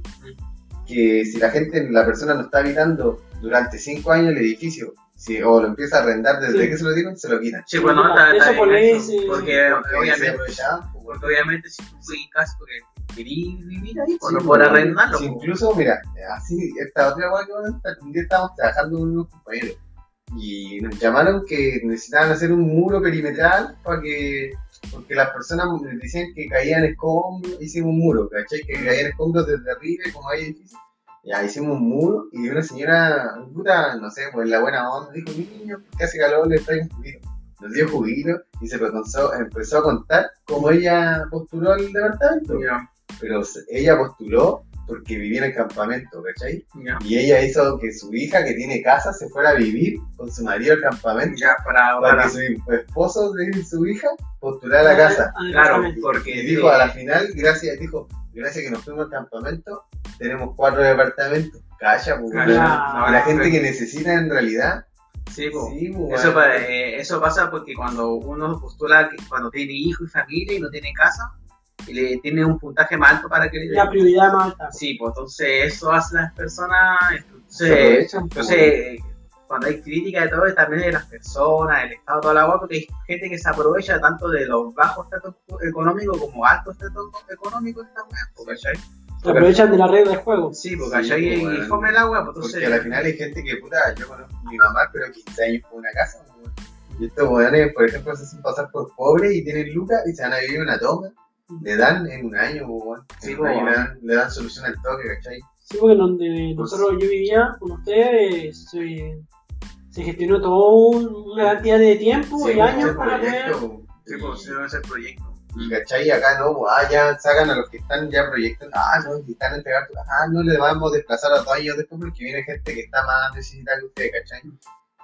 que si la gente, la persona no está habitando durante cinco años el edificio, si, o lo empieza a arrendar desde Sí. que se lo dieron, se lo quitan. Sí, pues no, está, Eso está por bien ley, eso, sí. Porque obviamente, bueno. Porque obviamente si tú fui caso porque querías vivir ahí, pues Sí, no por pues, arrendarlo. pues. incluso, mira, así, esta otra cosa que un día estábamos trabajando con unos compañeros y nos llamaron que necesitaban hacer un muro perimetral para que, porque las personas decían que caían escombros, hicimos un muro, ¿cachai? Que caían escombros desde arriba como hay edificios. Ya hicimos un muro y una señora, puta, no sé, pues la buena onda, dijo, niño, que hace calor, le traigo un juguito. Nos dio juguito y se comenzó, empezó a contar cómo ella postuló al departamento Ya, pero ella postuló porque vivía en el campamento, ¿cachai? ya, Y ella hizo que su hija, que tiene casa, se fuera a vivir con su marido al campamento ya, para, para para, que su esposo de su hija postulara a la casa. al claro, porque Y dijo a la final, gracias, dijo, gracias que nos fuimos al campamento, tenemos cuatro departamentos. Calla, pues, Calla. weón. Y la gente que necesita en realidad, Sí, sí, Eso, pa- eh, eso pasa porque cuando uno postula, que cuando tiene hijo y familia y no tiene casa, y le tiene un puntaje más alto para que le. La prioridad más alta. Sí, pues entonces eso hace las personas. Entonces, entonces cuando hay crítica de todo, es también de las personas, del Estado, toda la agua, porque hay gente que se aprovecha tanto de los bajos estatus económicos como altos estatus económicos. Esta ¿cachai? Se aprovechan de la regla del juego. Sí, pues, Sí, ¿cachai? pues, y bueno. fome el agua, pues Porque entonces. al final hay gente que, puta, yo conozco a mi mamá, pero 15 años con una casa. weón. Y estos weones, por ejemplo, se hacen pasar por pobres y tienen lucas y se van a vivir una toma. Le dan en un año, weón. Sí, un año weón. le, dan, le dan solución al toque, ¿cachai? Sí, porque donde Pues- nosotros yo vivía con ustedes se, se gestionó todo un- una cantidad de tiempo Sí, y años para proyecto, Sí, pues, sí, no es el proyecto. Y cachai, acá no, pues, ah, ya sacan a los que están ya proyectos, ah, no, y están entregados, ah, no le vamos a desplazar a dos años después porque viene gente que está más necesitada que usted, cachai.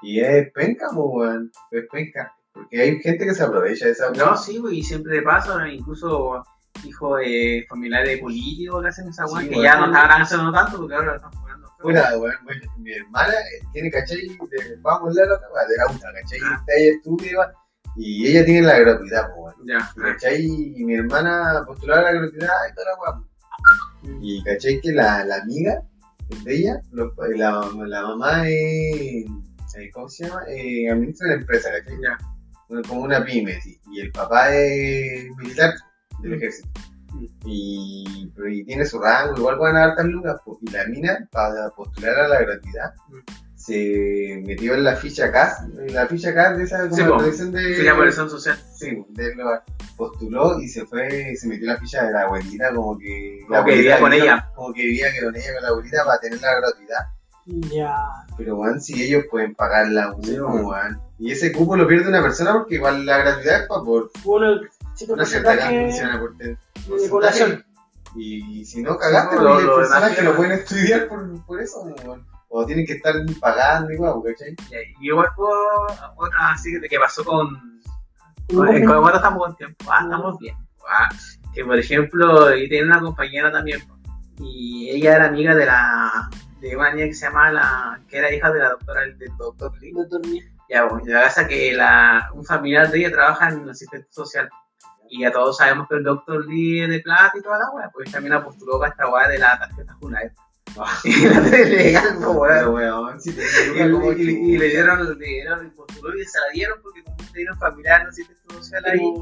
Y es penca, pues, weón, es penca. Porque hay gente que se aprovecha de esa No, sí, güey, y siempre pasa, incluso hijos de familiares políticos que hacen esa weá, Sí, que weón. ya no estaban haciendo tanto porque ahora lo están jugando. Pura, weón, weón, mi hermana eh, tiene, ¿cachai? De, vamos a hablar otra weá, de la UTA, ¿cachai? Ah. Ella estudia y ella tiene la gratuidad, pues. Ya, ¿Cachai? Y mi hermana postulaba la gratuidad y toda la. Y ¿cachai? Que la, la amiga de ella, la, la mamá es, eh, ¿cómo se llama? Eh, administra la empresa, ¿cachai? ya. Como una pyme, sí. y el papá es militar del Mm. ejército. Mm. Y, pero y tiene su rango, igual van a dar tan lucas. Y la mina, para postular a la gratuidad, Mm. Se metió en la ficha CAS, en la ficha CAS de esa como Sí, la protección de. Se llama presión social. Sí, de lo- postuló y se fue, se metió en la ficha de la abuelita, como que. Como la que vivía con ella. Como que vivía que con ella, con la abuelita, para tener la gratuidad. Ya. Pero, weón, si ellos pueden pagar la Sí, uno, weón. Y ese cupo lo pierde una persona porque igual la gratuidad es para por Uno, cierto una cierta cantidad de porcentaje. de población. Y si no cagaste, No, porque lo- personas que lo pueden estudiar por, por eso, weón. O tienen que estar pagando igual, ¿cachai? Y igual puedo, otra así que, que pasó con. Uno con- ¿En compra- cuánto estamos con tiempo? Ah, estamos bien. Ah, que por ejemplo, yo tenía una compañera también, y ella era amiga de la. de una niña que se llama la. que era hija de la doctora, del doctor Lee. Doctor Lee. Ya, bueno, y la es que la, un familiar de ella trabaja en asistente social. Y ya todos sabemos que el doctor Lee es de plata y toda la weá, pues también apostuló para esta weá de la tarjeta Junaed. [laughs] Y la weón, si te Y, como y- y- y le dieron, le dieron, el postuló y se la dieron porque como le dieron familiar en asistente social ahí,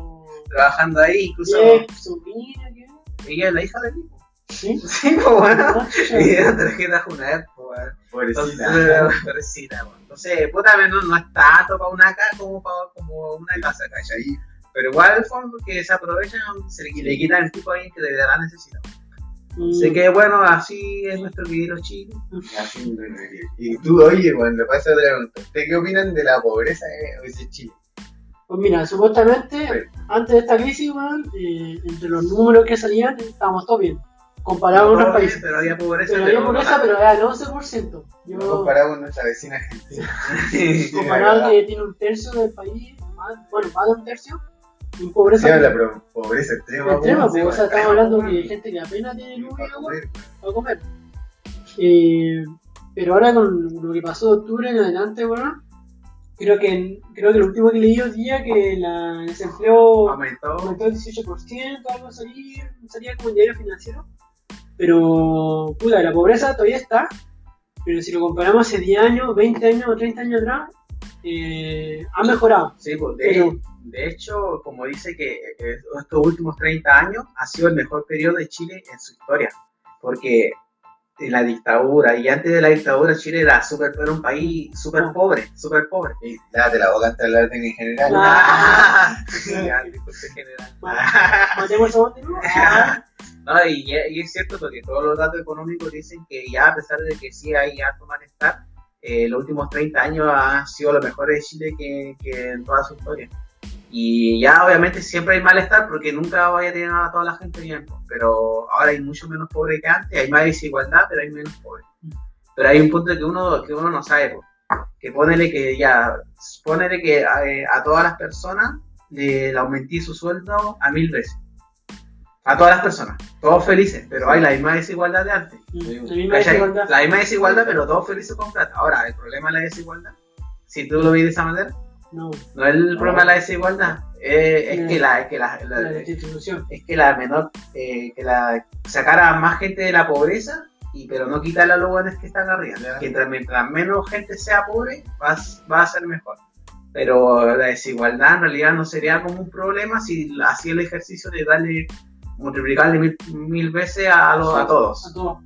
trabajando ahí, incluso. ¿Qué? ella es la hija del hijo. ¿Sí? [laughs] Sí, pues bueno. Ah. Y dieron tarjetas una vez, pues bueno. Pobrecita. Pobrecita, bueno. No sé, puta, no, no es tanto para una casa como para como una casa, ¿cachai? Pero igual el fondo que se aprovechan, se le, le quitan el tipo a alguien que de verdad necesita. Así que bueno, así es nuestro querido Chile. Así, no, no, no. Y tú, oye, cuando pasa otra pregunta, ¿ustedes qué opinan de la pobreza eh, de Chile? Pues mira, supuestamente, Sí. antes de esta crisis, weón, eh, entre los números que salían, estábamos todos bien. Comparado con otros bien, países. Pero había pobreza. Pero había pobreza, pero era el 11%. Yo, No comparado con nuestra vecina Argentina. [laughs] Sí. comparado que tiene un tercio del país, más, bueno, más de un tercio, en pobreza Sí, la pobreza extrema. extrema. sí, o sea, estamos hablando de gente que apenas tiene luz y agua comer, para comer. Eh, pero ahora con lo que pasó de octubre en adelante, bueno, creo que creo que lo último que leí hoy día que la, el desempleo Aumentó. aumentó el 18%, algo salía, salía como el diario financiero. Pero, puta, la pobreza todavía está. Pero si lo comparamos hace 10 años, 20 años o 30 años atrás, eh, ha mejorado. Sí, pues, de, Pero- de hecho, como dice que eh, estos últimos 30 años ha sido el mejor periodo de Chile en su historia, porque en la dictadura y antes de la dictadura Chile era súper, era un país súper pobre, súper pobre. Y date la boca antes de hablar de en general. Ah. [laughs] Ah, [laughs] No, y, y es cierto porque todos los datos económicos dicen que ya a pesar de que sí hay alto malestar, eh, los últimos 30 años han sido los mejores de Chile que, que en toda su historia. Y ya obviamente siempre hay malestar porque nunca vaya a tener a toda la gente bien, pero ahora hay mucho menos pobre que antes, hay más desigualdad, pero hay menos pobre. Pero hay un punto que uno, que uno no sabe, que ponele que ya, ponele que eh, a todas las personas le, le aumenté su sueldo a mil veces. A todas las personas, todos felices, pero hay la misma desigualdad de antes. La misma ¿cachai? desigualdad. La misma desigualdad, pero todos felices con plata. Ahora, el problema de la desigualdad, si tú lo ves de esa manera, No, no es el No. problema de la desigualdad, eh, es No. que la, es que la, la- la distribución. es que la menor, eh, que la sacara a más gente de la pobreza, y pero no quitarle a los buenos que están arriba. Que mientras, mientras menos gente sea pobre, va, va a ser mejor. Pero la desigualdad en realidad no sería como un problema si hacía el ejercicio de darle, multiplicarle mil, mil veces a, los, a todos. A todos.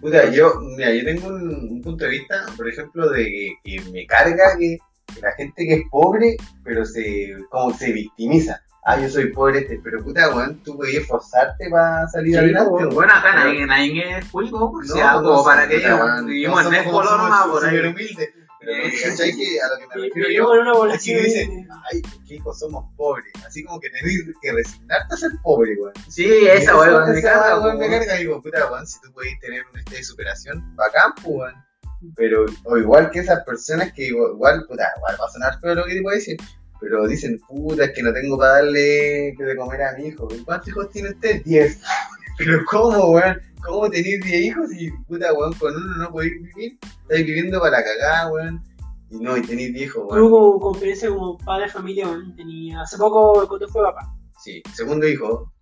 Puta, yo, mira, yo tengo un, un punto de vista, por ejemplo, de que, que me carga que, que la gente que es pobre, pero se, como se victimiza. Ah, yo soy pobre, este, pero puta, weón, tú podías esforzarte para salir Sí, adelante. pues, bueno, acá Pero- nadie, nadie es público, pues, o sea, no como somos, para que vivimos en el color más por ahí. Pero ¿cachai? que a lo que me refiero yo, una así población. que dicen, ay, qué hijos somos pobres. Así como que tenés que resignarte a ser pobre, weón. Sí, esa, weón, me carga, weón me carga. Digo, puta, weón, si tú podés tener un este de superación, bacán, pues, weón. Pero, o igual que esas personas que igual, puta, igual va a sonar feo lo que te puedo decir. Pero dicen, puta, es que no tengo para darle que de comer a mi hijo. ¿Y ¿Cuántos hijos tiene usted? Diez. [laughs] Pero ¿cómo, weón? ¿Cómo tenéis diez hijos y, puta, weón, con uno no podéis vivir? Estáis viviendo para la cagada, weón. Y no, y tenéis diez hijos, Tú weón. como, como experiencia como padre de familia, weón, tenía, hace poco cuando fue papá. Sí, segundo hijo,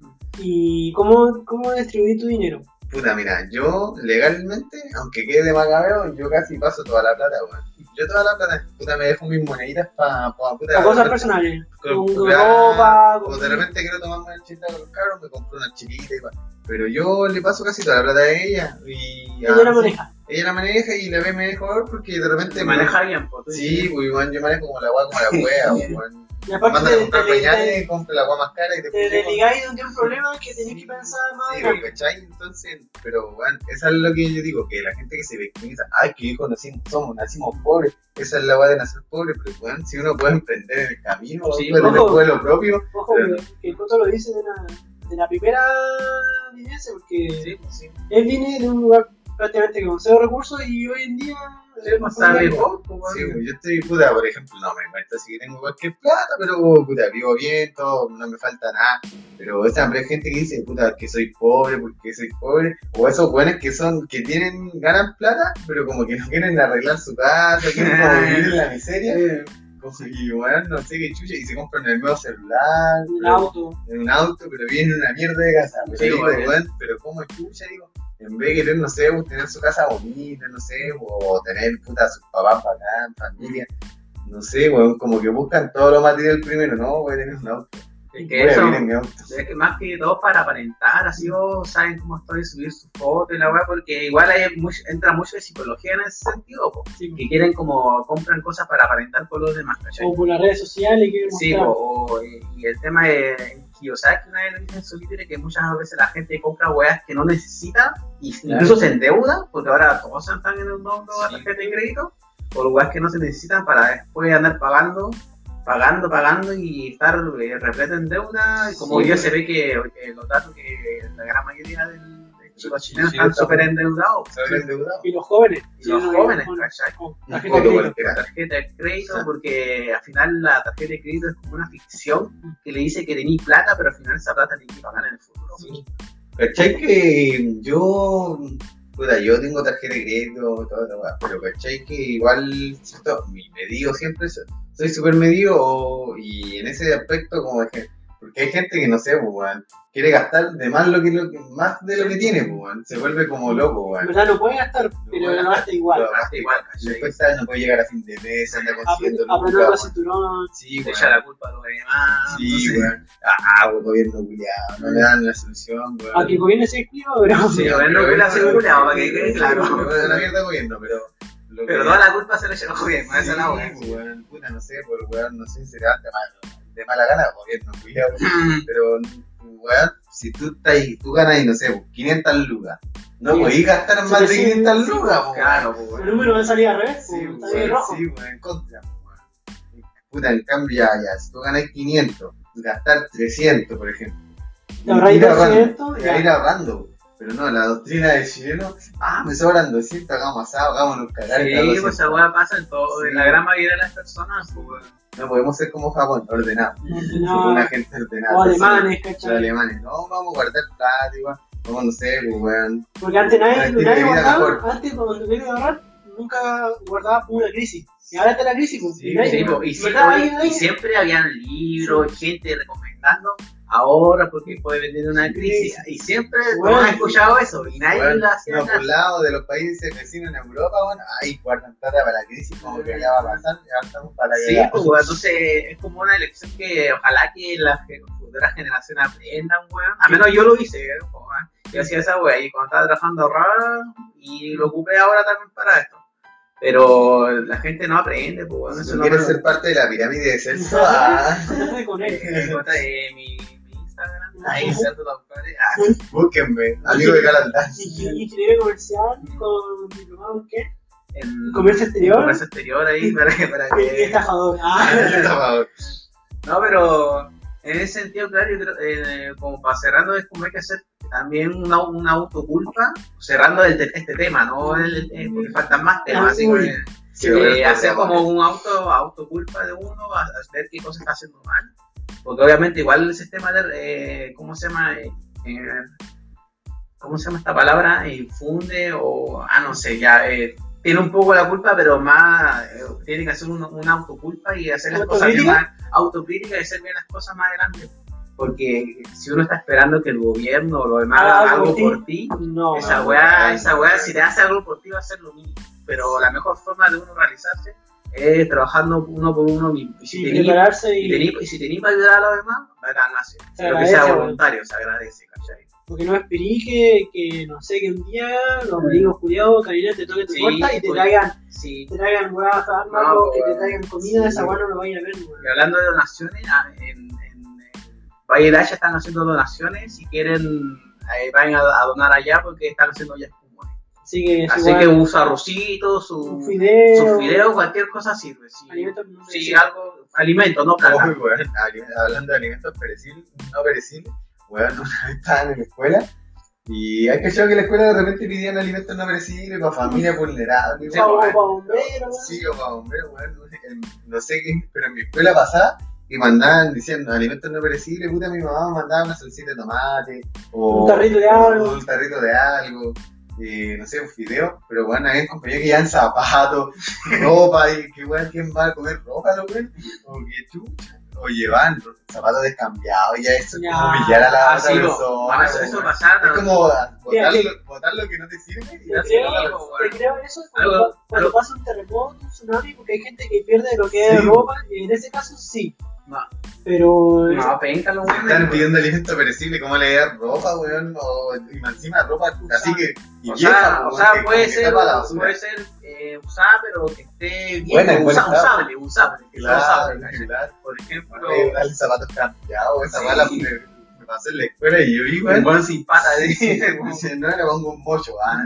¿Y cómo, cómo distribuir tu dinero? Puta, mira, yo legalmente, aunque quede macabro, yo casi paso toda la plata, weón. Yo toda la plata, puta, me dejo mis moneditas para pa, puta. O cosas de- personales. con- ropa, O con- de repente quiero tomarme una chita con los caros, me compro una chiquita y pa. Pero yo le paso casi toda la plata a ella. Y, Ella ah, la sí, maneja. Ella la maneja y la ve mejor porque de repente maneja bien, pues. Sí, pues igual yo manejo como la agua como la wea, weón. Y aparte mandan a te, comprar te, te, pañales, compro la agua más cara y te llego- desligáis de un problema que tenés que pensar más Sí. ¿cachai? Entonces, pero bueno, eso es lo que yo digo, que la gente que se victimiza, ay, que hijos nacimos, somos, nacimos pobres, esa es la weá de nacer pobre, pero bueno, si uno puede emprender en el camino, Sí, puede tener ojo. pueblo propio, Ojo, Pero- que, que el Coto lo dice de la, de la primera vivencia, porque Sí, pues, sí. él viene de un lugar prácticamente con cero recursos y hoy en día. Sí, pues, está muy mejor, pues, Sí, yo estoy, puta, por ejemplo, no me cuenta si tengo cualquier plata, pero puta, vivo bien, todo, no me falta nada. Pero esa hambre hay gente que dice, puta, que soy pobre, porque soy pobre. O esos buenos que son, que tienen, ganan plata, pero como que no quieren arreglar su casa, quieren como vivir en la miseria. [laughs] Y bueno, no sé qué chucha, y se compran el nuevo celular, Un pero- auto. en un auto, pero viene una mierda de casa. Pero Sí, digo, bueno. weón, pero como chucha, digo, en vez de querer, no sé, pues, tener su casa bonita, no sé, o tener puta a sus papás bacán, familia, no sé, weón, como que buscan todo lo material primero, no, voy a tener un auto. Es Voy que a eso, vivir en mi auto. es que más que todo para aparentar, así o saben cómo estoy, subir su foto y la weá, porque igual hay mucho- entra mucho de psicología en ese sentido, po, Sí, que quieren como, compran cosas para aparentar con los demás, ¿cachai? O por las redes sociales que Sí, po, o, y el tema de Kiyosaki una vez lo dice en su libro que muchas veces la gente compra weas que no necesita y incluso se endeuda, porque ahora todos están en el mundo a Sí. tarjeta de crédito, por weas que no se necesitan para después andar pagando, pagando, pagando y estar eh, repleto en deuda. Como Sí. día se ve que, que los datos que la gran mayoría de los chilenos Sí, están súper endeudados. Y los jóvenes. Y los jóvenes, ¿cachai? con Un tarjeta de crédito. cualquiera. tarjeta de crédito Exacto. porque al final la tarjeta de crédito es como una ficción que le dice que tenéis plata, pero al final esa plata tenéis que pagar en el futuro. Sí. ¿Cachai que yo, puta, yo tengo tarjeta de crédito, la weá, pero cachai que igual. Mi medido siempre, so- soy súper medido o- y en ese aspecto como que, porque hay gente que no sé, pues, weón, quiere gastar de más, lo que, lo que- más de lo que tiene, pues, weón, se vuelve como loco, weón. verdad no puede gastar, pero lo gasta igual. Lo Gasta igual, ¿cachai? Después ¿sabes? no puede llegar a fin de mes, anda consiguiendo lucas, el weón. cinturón. Sí, Le weón. echa la culpa a los demás. Sí, weón. Ah, weón, gobierno culiado, no me dan la solución, weón. A que el gobierno se escriba, pero. Sí, gobierno culiao se culiao, para que quede claro. La mierda gobierno, pero. Lo Pero toda la culpa se le echa a los gobiernos, esa es la Sí, pues, weón, puta, no sé, por weón, no sé, se levanta mal, de mala gana, gobierno culiado. Pero, weón, si tú estás ahí, tú ganas, no sé, 500 lucas. No Sí. podís gastar más de 500 lucas, po, Claro, pues, El weón. número va a salir al revés, Sí, pues, está bien weón, rojo. sí, weón, en contra, weón. Puta, en cambio, ya, ya, si tú ganas 500, gastar 300, por ejemplo. Te ahorrando, 200, y ya. ir ahorrando. Pero no, la doctrina del chileno, ah, me sobran 200, hagamos asado, hagámonos cagar. Sí, pues 200. esa weá pasa en todo, Sí. en la gran mayoría de las personas, pues. No podemos ser como Japón, ordenado. Ordenado. Una gente ordenada. O personas- alemanes, Los ¿cachai? alemanes, no, vamos a guardar plata, igual. Vamos, no sé, pues, weón. Porque antes nadie, nadie de vida guardaba, antes cuando tuvieron que ahorrar, nunca guardaba una crisis. Y ahora está la crisis, pues. Sí, y nadie- Sí, pues, y, siempre, y siempre habían libros, gente recomendando ahora porque puede venir una crisis. Y siempre Bueno, escuchado eso y nadie Weón, lo hacía no, por lado de los países vecinos en Europa, bueno, ahí guardan plata para la crisis, como que ya va a pasar, ya estamos para la Sí, pues, weón, entonces es como una elección que ojalá que las futuras generaciones aprendan, weón. A menos yo lo hice, weón. Yo hacía esa weá y cuando estaba trabajando ahorrar y lo ocupé ahora también para esto. Pero la gente no aprende, pues, weón. Si no quieres ser parte de la pirámide de Celso, [laughs] ah, [laughs] mi Instagram, ahí Celso Doctores. Ah, búsquenme, amigo de. Ingen- Ingeniero comercial con diplomado en qué? en ¿Comercio exterior? Comercio exterior ahí para que. Para que estafador. [laughs] Ah, no, pero en ese sentido, claro, yo creo, eh, como para cerrando, es como hay que hacer también una, una autoculpa, cerrando el te- este tema, ¿no? El, el- porque faltan más temas, así que. Sí, eh, hacer como un auto autoculpa de uno, a, a ver qué cosa está haciendo mal. Porque obviamente igual el sistema de, eh, ¿cómo se llama? Eh, eh, ¿Cómo se llama esta palabra? Infunde o, ah, no sé, ya, eh, tiene un poco la culpa, pero más, eh, tiene que hacer un- una autoculpa y hacer las cosas bien ¿Autocrítica? más, autocrítica y hacer bien las cosas más adelante. Porque si uno está esperando que el gobierno o lo demás Haga haga algo por ti, no. esa no, weá, no, esa weá, si te hace algo por ti va a ser lo mismo. Pero la mejor forma de uno realizarse es trabajando uno por uno mismo. Y si Sí, prepararse y, y. tení- y si para ayudar a los demás, bacán hacer. Se Pero que agradece, sea weón. voluntario, se agradece, ¿cachai? Porque no esperí que, que, no sé, que un día los médicos culiados, cariño, te toquen tu Sí, puerta y te pues. traigan, Sí. te traigan weá, No, fármacos, que te traigan comida, Sí. esa weá no lo vayan a ver. Y hablando de donaciones, ah, en Valle de Haya están haciendo donaciones. Si quieren, eh, vayan a, a donar allá porque están haciendo ya Así que es Así igual, que usa arrocito, un su, fideo, su fideo, cualquier cosa sirve. Sí, alimentos no sí perecibles. algo, alimento, no plata. Bueno. Hablando de alimentos perecibles, no perecibles, weón, [laughs] una vez estaban en la escuela y hay que que en la escuela de repente pidían alimentos no perecibles para familias vulnerables. Sí, Pa- weón. pa- pa bomberos. Sí, o para bomberos, weón. en- No sé qué, pero en mi escuela pasada y mandaban diciendo alimentos no perecibles, puta, mi mamá me mandaba una salsita de tomate o Un tarrito de algo. un tarrito de algo. Eh, no sé, un fideo, pero bueno, habían compañeros que llevan zapatos, [laughs] ropa, y que weón, ¿quién va a comer ropa, lo weón? O que chucha, o llevan zapatos descambiados, ya eso es Ya. como pillar a la Ah, otra persona. eso, eso. Es como botar lo, botar lo que no te sirve y Te creo, te creo eso cuando, Algo- cuando algo- pasa un terremoto, un tsunami, porque hay gente que pierde lo que es Sí. ropa, y en ese caso sí. No. Pero. No, penca los Están pidiendo alimento perecible, ¿cómo le das ropa, weón? O y encima ropa así que. y O vieja, sea, weón, o sea puede que ser, puede ser eh, usada, pero que esté bien Buena, en buen usa- usable, usable, que Claro, usable. claro. Por ejemplo, Oye, Dale zapatos cambiados, esa Sí. bala me, me pasó en la escuela y yo vi, un weón. buen sin pata de [laughs] Dice, no, le pongo un mocho, ah.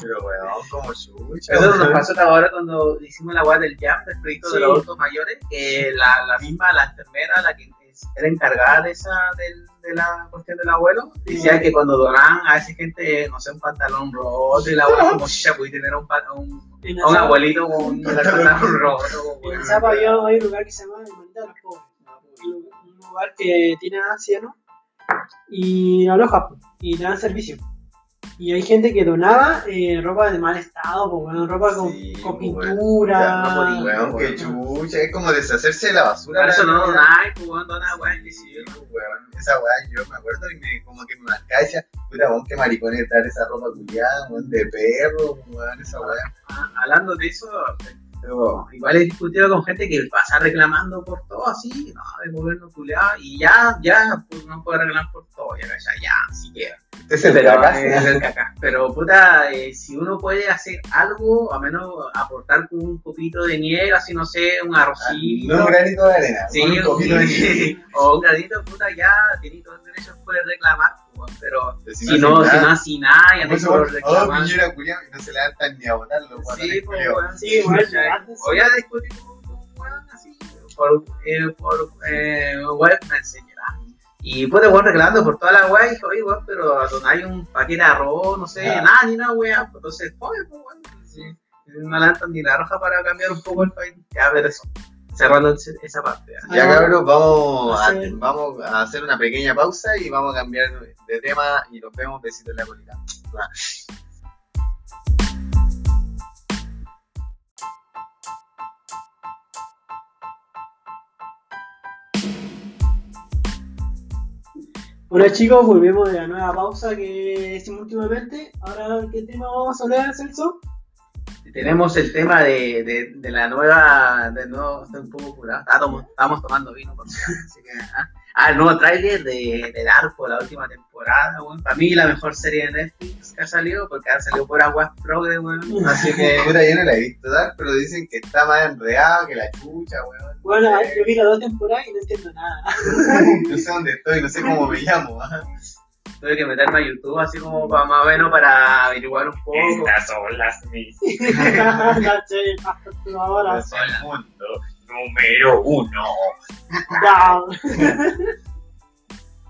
Pero weón, como chucha. Eso nos pasó ahora cuando hicimos la weá del jam, del proyecto Sí. de los adultos mayores, que la, la misma, la enfermera, la que era encargada de esa, del, de la cuestión del abuelo, decía que cuando donaban a esa gente, no sé, un pantalón roto y la weá como [laughs] ya puede tener un, un, un abuelito con un [laughs] pantalón roto. en. Zapa había hay un lugar que se llama Hermanita de los Pobres. Un lugar que tiene ancianos y lo aloja y le dan servicio. Y hay gente que donaba eh, ropa de mal estado, pues, bueno, ropa con, Sí, con pues, pintura. no podía, Weón, qué chucha, es como deshacerse de la basura. Por eso no donáis, pues weón, dona weá que sí. Weón, esa weá, yo me acuerdo y me, como que me marcaba y decía, puta, weón, qué maricones traer esa ropa culiada, weón, de perro, weón, esa weá. Ah, hablando de eso, pero igual he discutido con gente que pasa reclamando por todo así, no, el gobierno y ya, ya, pues no puede reclamar por todo, ya, ya, ya, si quiera. Este es el Pero, caca. Pero, puta, eh, si uno puede hacer algo, a menos aportar con un poquito de nieve, así, no sé, un arrocito. No un granito de arena, Sí, un de sí. [laughs] o un granito, puta, ya, tiene todo el derecho de reclamar, pues, pero Pero si no, si no, así nada, y andas por weón, oh, reclamar. piñera culiado, y no se le dan tan ni a botar los Sí, pues, weón, Sí, antes- O ya discutí con un weón así, por, eh, por eh, web. Y pues, weón, reclamando por toda la weá, y dijo, oye, weón, pero donde hay un paquete de arroz, no sé, Ah. nada, ni una weá, pues, entonces, oye, pues, weón, sí, no lanzan ni la roja para cambiar un poco el país. Ya, ver eso. Cerrando esa parte. ya. Ya cabros, vamos a, Sí. vamos a hacer una pequeña pausa y vamos a cambiar de tema y nos vemos besitos en la colita. Bueno chicos, volvemos de la nueva pausa que hicimos últimamente. Ahora, ¿qué tema vamos a hablar, Celso? Tenemos el tema de, de, de la nueva, del nuevo, estoy un poco curado, estamos, estamos tomando vino por así que, ah. Ah, el nuevo tráiler de, de Darko, la última temporada, weón. Para mí la mejor serie de Netflix que ha salido, porque ha salido por aguas progre, weón. Así que, [laughs] Puta, yo no la he visto dar, pero dicen que está más enredado que la chucha, weón. Bueno, Eh, yo vi las dos temporadas y no entiendo nada. [laughs] No sé dónde estoy, no sé cómo me llamo. ¿ah? Tuve que meterme a YouTube así como para más o menos para averiguar un poco. son las mis [laughs] La serie más perturbadora. Es el mundo. número uno. Ya.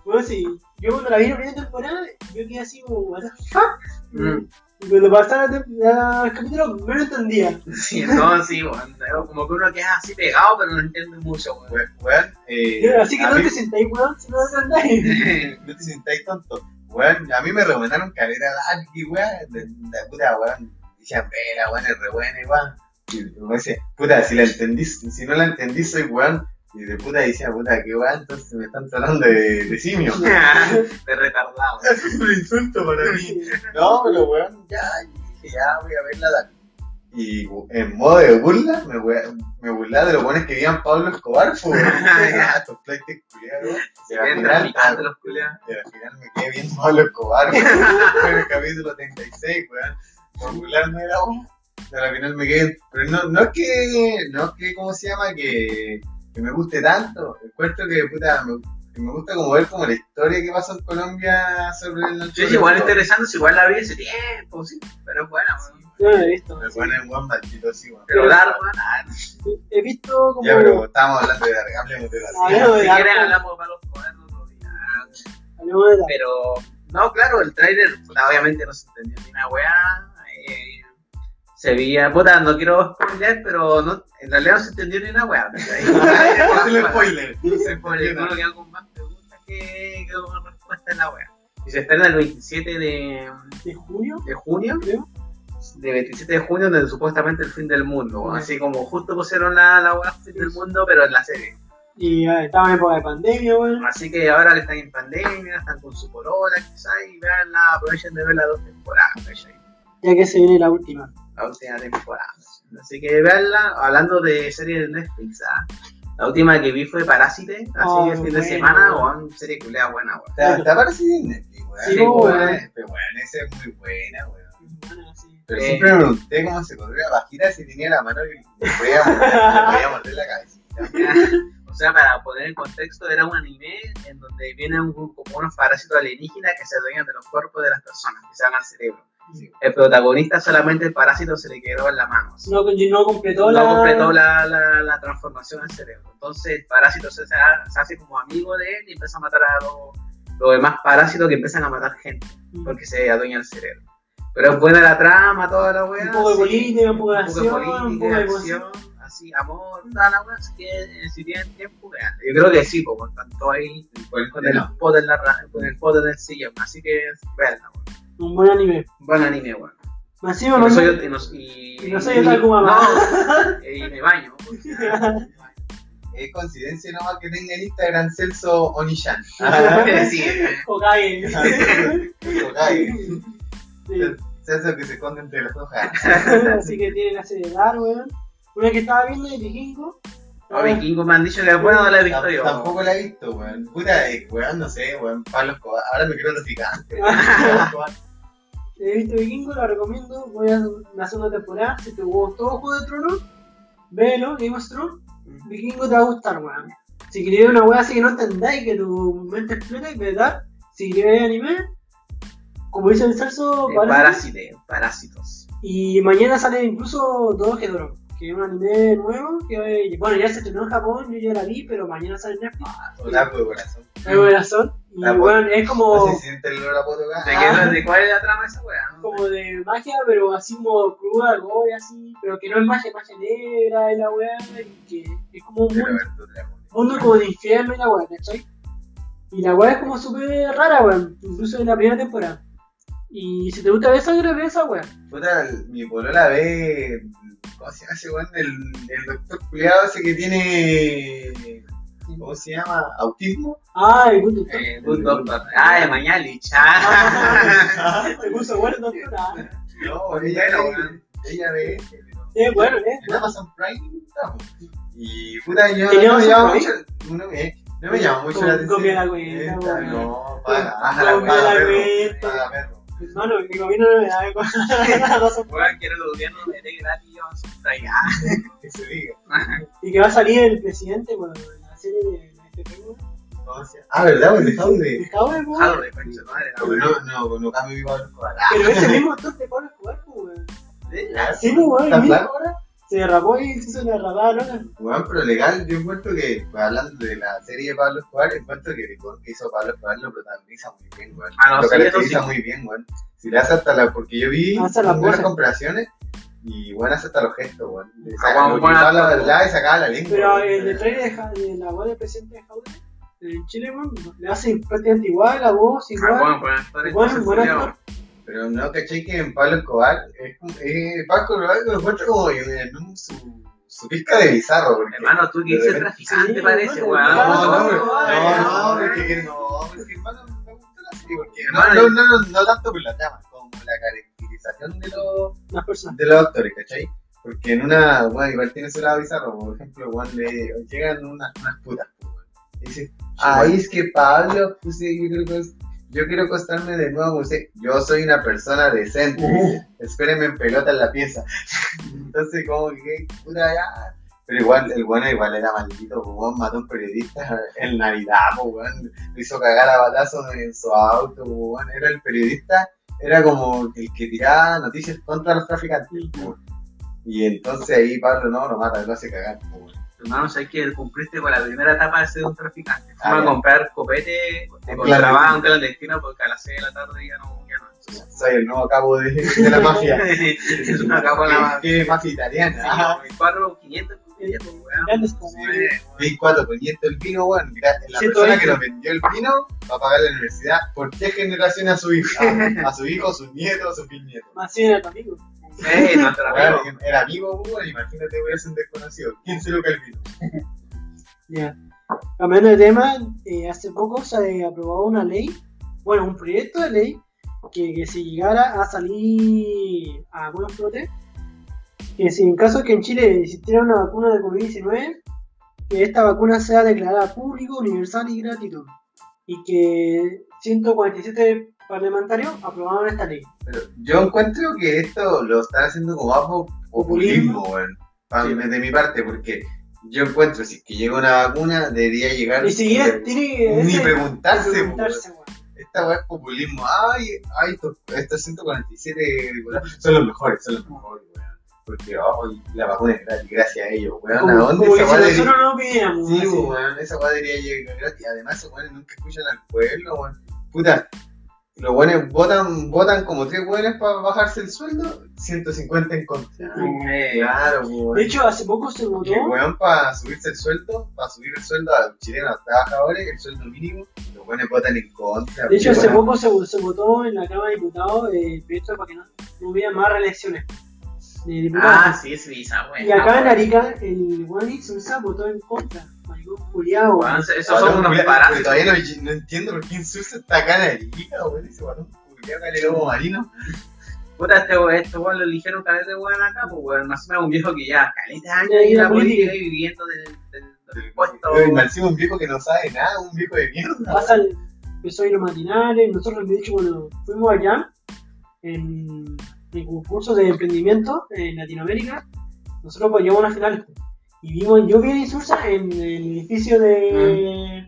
Bueno, sí, yo cuando la vi la primera temporada, yo quedé así como, what the fuck? Mm. La tem- la- el capítulo, no lo entendía. Sí, no, sí, weón. Pero Como que uno queda así pegado, pero no entiende mucho, weón. We- Weón, eh, Así que no mí- te sentáis, weón, si no lo entendáis. [laughs] no te sintáis tonto. Weón, a mí me recomendaron calera Darky, weón. De, de puta, weón. Decían, vela, weón, es re buena, igual. Y me dice, puta, si la entendí, si no la entendí, soy weón. Y de puta decía, puta, qué weón, entonces me están tratando de, de simio. [laughs] de retardado. es [laughs] un insulto para mí. No, pero weón, ya, y dije, ya voy a ver la. Y en modo de burla, me, me burlaba de los buenos que veían Pablo Escobar, pues, weón. Ah, estos pleites culiados. Y al final, los culiados. Y al final me quedé bien Pablo Escobar, en el capítulo 36, weón. Por burlarme de la weón. Pero al final me quedé. Pero no, no es que. No es que, ¿cómo se llama? Que, que me guste tanto. Encuentro que, puta, me, que me gusta como ver como la historia que pasó en Colombia sobre el Sí, es igual interesante, es igual la vi hace tiempo, sí, pero es buena. Yo no lo he visto. Me pone en buen maldito, sí. Pero dar, weón, ah, si He visto como. Ya, pero estábamos hablando de Dark, hablemos de Dark. De quieren Dark. hablamos para los cuadernos otro día. Pero, no, claro, el trailer, obviamente no se entendió ni una weá. eh, se veía, puta, no quiero spoiler, pero no, en realidad no se entendió ni una weá. el [laughs] spoiler. No se spoiler, uno queda con más preguntas que, que con respuesta en la weá. Y se estrena el 27 de, ¿De junio? de junio. Creo. de 27 de junio, donde supuestamente el fin del mundo. Así como justo pusieron la, la weá fin del mundo, pero en la serie. Y ah, estaba en época de pandemia, weón. Así que ahora que están en pandemia, están con su porola, quizás, y veanla, aprovechen de ver las dos temporadas. Ya que se viene la última. La última temporada. Así que veanla, hablando de series de Netflix, ah, La última que vi fue Parásite, así Oh, el fin de semana, weón. weón, serie culea buena, weón. Está, está parecido en Netflix, weón. Sí. Pero bueno, esa es muy buena, weón. Bueno, sí. Pero Eh. siempre me pregunté cómo se podría bajita si tenía la mano y me podía morder, me podía morder la cabeza. [laughs] O sea, para poner en contexto, era un anime en donde vienen un- como unos parásitos alienígenas que se adueñan de los cuerpos de las personas, que se van al cerebro. Sí. El protagonista solamente el parásito se le quedó en la mano. así. No, no completó no la. completó la, la, la transformación del cerebro. Entonces el parásito se, se ha- se hace como amigo de él y empieza a matar a los, los demás parásitos que empiezan a matar gente porque se adueña el cerebro. Pero es buena la trama, toda la weá. Un poco de sí. política, un poco de Un poco de acción, un política, poco de acción, así, amor, toda la weá. Así que eh, si tienen tiempo, vean. Yo creo que sí, porque están todos ahí con el No. pod en la ra- con el pod en el sillón. Así que veanla, weón. Un buen anime. Buen anime, weón. Más Y encima, no no soy, y, no- y, y no soy otaku mamá. No, [laughs] y me baño. porque- [laughs] Es coincidencia nomás que tenga en Instagram Celso Onishan. [laughs] sí, eh. Hokage. Hokage. Sí. Celso que se esconde entre las hojas. Así que tienen que acelerar, weón. Una que estaba viendo de Vikingo. A Vikingo me han dicho que es bueno, no la he visto yo. Tampoco la he visto, weón. Puta, eh, weón, no sé, weón. Pablo Escobar. Ahora me quiero traficante. He visto Vikingo, la recomiendo. Voy a la segunda temporada. Si te gustó Juego de Tronos, velo, Game of Thrones. Vikingo te va a gustar, weón. Si queréis una weá así que no entendáis, que tu mente explota, ¿verdad? Si queréis anime, como dice el Celso, Eh. Parásite, parásitos. Y mañana sale incluso Todo Gedoro, que es un anime nuevo. que Bueno, ya se estrenó en Japón, yo ya la vi, pero mañana sale en Netflix. Otaku de corazón. Y La bueno, es como, No [laughs] se siente el olor a poto acá. ¿De, qué, ¿De cuál es la trama esa weá? no? como de magia, pero así como cruda, gore, así. Pero que no es magia, magia negra y la weá. Y que es como un mundo, como de infierno y la weá, ¿cachai? Y la weá es como súper rara, weón. Incluso en la primera temporada. Y si te gusta ver sangre, ve esa weá. Puta, mi polola ve. ¿Cómo se llama ese weón? El, el doctor culiado ese que tiene. ¿Cómo se llama? ¿Autismo? Ah, el gusto. Eh, Good Doctor. Ah, de Mañalich. Ah. Se puso bueno, doctora. No, ella, Bueno, ve- ella ve. Es bueno, ¿eh? En Amazon Prime estamos. Y puta, yo ¿Tenía no me llama mucho. No, me- no me llama mucho la atención. copia la cuenta. No, paga, copia la cuenta. paga, perro. Hermano, mi gobierno no me da [laughs] razón. Weón, quiero el gobierno me dé gratis yo a. Que se diga. Y que va a salir el presidente, bueno, serie de. Ah, ¿verdad? De. El weón. De concha de madre. No, Pablo Escobar. Pero ese [laughs] mismo actor de Pablo Escobar, weón. Sí, weón. ¿Está el mismo. flaco ahora? Se derrapó y se hizo una rapada loca. Bueno, pero legal, yo encuentro que, pues, hablando de la serie de Pablo Escobar, encuentro que el que hizo Pablo Escobar lo protagoniza muy bien, weón. Ah, no, lo sí, caracteriza muy bien, weón. Si le hace hasta la, porque yo vi unas comparaciones y bueno, hace hasta los gestos, weón. Le Ah, saca- bueno, lo bueno, quitaba la verdad y sacaba la lengua. Pero el de trailer de, de la voz del presidente de en Chile, weón, le hace prácticamente igual, la voz Ah, igual. bueno, Bueno. Pero no, caché que en Pablo Escobar, es, como- eh, Pablo Escobar lo encuentro como en, en un- su, su pizca de bizarro, porque... Hermano, tú que dices traficante Sí, parece, weón. No, no, no, no, no, no, es que no, es que hermano, me gusta la serie porque no, no, no, no, no tanto por la trama, como la de los, Las personas. de los actores, ¿cachai? Porque en una, bueno, igual tiene su lado bizarro, por ejemplo, cuando le llegan unas, unas putas, y dice, ay, es que Pablo, pues, sí, yo creo que es- yo quiero acostarme de nuevo. Yo soy una persona decente. dice, Espéreme en pelota en la pieza. [laughs] Entonces, como que, puta, ya. Pero igual, el bueno igual era maldito, weón, mató a un periodista [laughs] en Navidad, weón. Lo hizo cagar a balazos en su auto, weón. Era el periodista, era como el que tiraba noticias contra los traficantes. Y entonces ahí Pablo no lo mata, lo hace cagar, weón. Hermano, sabes que cumpliste con la primera etapa de ser un traficante. Ah, Fuimos a ya. comprar copete de Un contrabando, un clandestino, porque a las 6 de la tarde ya no. Ya no. Soy el nuevo cabo de, de la mafia. [laughs] es una capa en la mafia. ¿Qué mafia italiana? Ah, 24, 500, weón. Grande está, Sí, ¿no? weón. 24 poniendo el vino, weón. Mira, La 120. persona que nos vendió el vino va a pagar la universidad por tres generaciones a su hijo, a, [laughs] a su hijo, a sus nietos, a sus bisnietos. Más bien era tu amigo. Sí, nuestro Weón, amigo. era amigo, weón, imagínate, voy a ser un desconocido. ¿Quién se lo que el vino? [laughs] Ya. Cambiando de tema, eh, hace poco se aprobó una ley, bueno, un proyecto de ley que, que si llegara a salir a algunos flotes, que si en caso que en Chile existiera una vacuna de COVID-19, que esta vacuna sea declarada público, universal y gratuito. Y que 147 parlamentarios aprobaron esta ley. Pero yo encuentro que esto lo están haciendo como po- populismo, Sí. De mi parte, porque yo encuentro si es que llega una vacuna, debería llegar. Ni siquiera tiene ni ese- preguntarse, preguntarse. Esta weá es populismo. Ay, ay, estos, estos 147 diputados son los mejores, son los mejores, Porque ay, la vacuna es gratis, gracias a ellos, weón. ¿A dónde esa weá debería- nosotros no pidiéramos. Sí, weón, esa weá debería llegar gratis. Además, esos weones nunca escuchan al pueblo, weón. Puta, los weones votan, votan como tres weones para bajarse el sueldo, 150 en contra. Eh, Claro, weón. De hecho, hace poco se votó. Weón para subirse el sueldo, para subir el sueldo a los chilenos, a los trabajadores, el sueldo mínimo, los weones votan en contra. De hecho, hace poco se, se votó en la Cámara de Diputados eh, el proyecto para que no, no hubiera más reelecciones de diputados. Ah, sí, esa buena. y acá en Arica, el Wally Sousa votó en contra. Juliado. Weón, Esos Ahora, son unos parásitos. Todavía no, no entiendo por qué Insulsa está acá en Arica, weón. Ese en el lobo marino. Puta, este weón, este weón lo eligieron caleta de weón acá, pues weón. Más o menos un viejo que ya caleta de años Ya, en la política y viviendo del, del, del puesto. Pero un viejo que no sabe nada, un viejo de mierda. Pasa el, empezó a ir a los matinales. Nosotros, de hecho, cuando fuimos allá, en el concurso de emprendimiento en Latinoamérica, nosotros pues llegamos a las finales. Y vimos, yo vi a Insursa en el edificio de,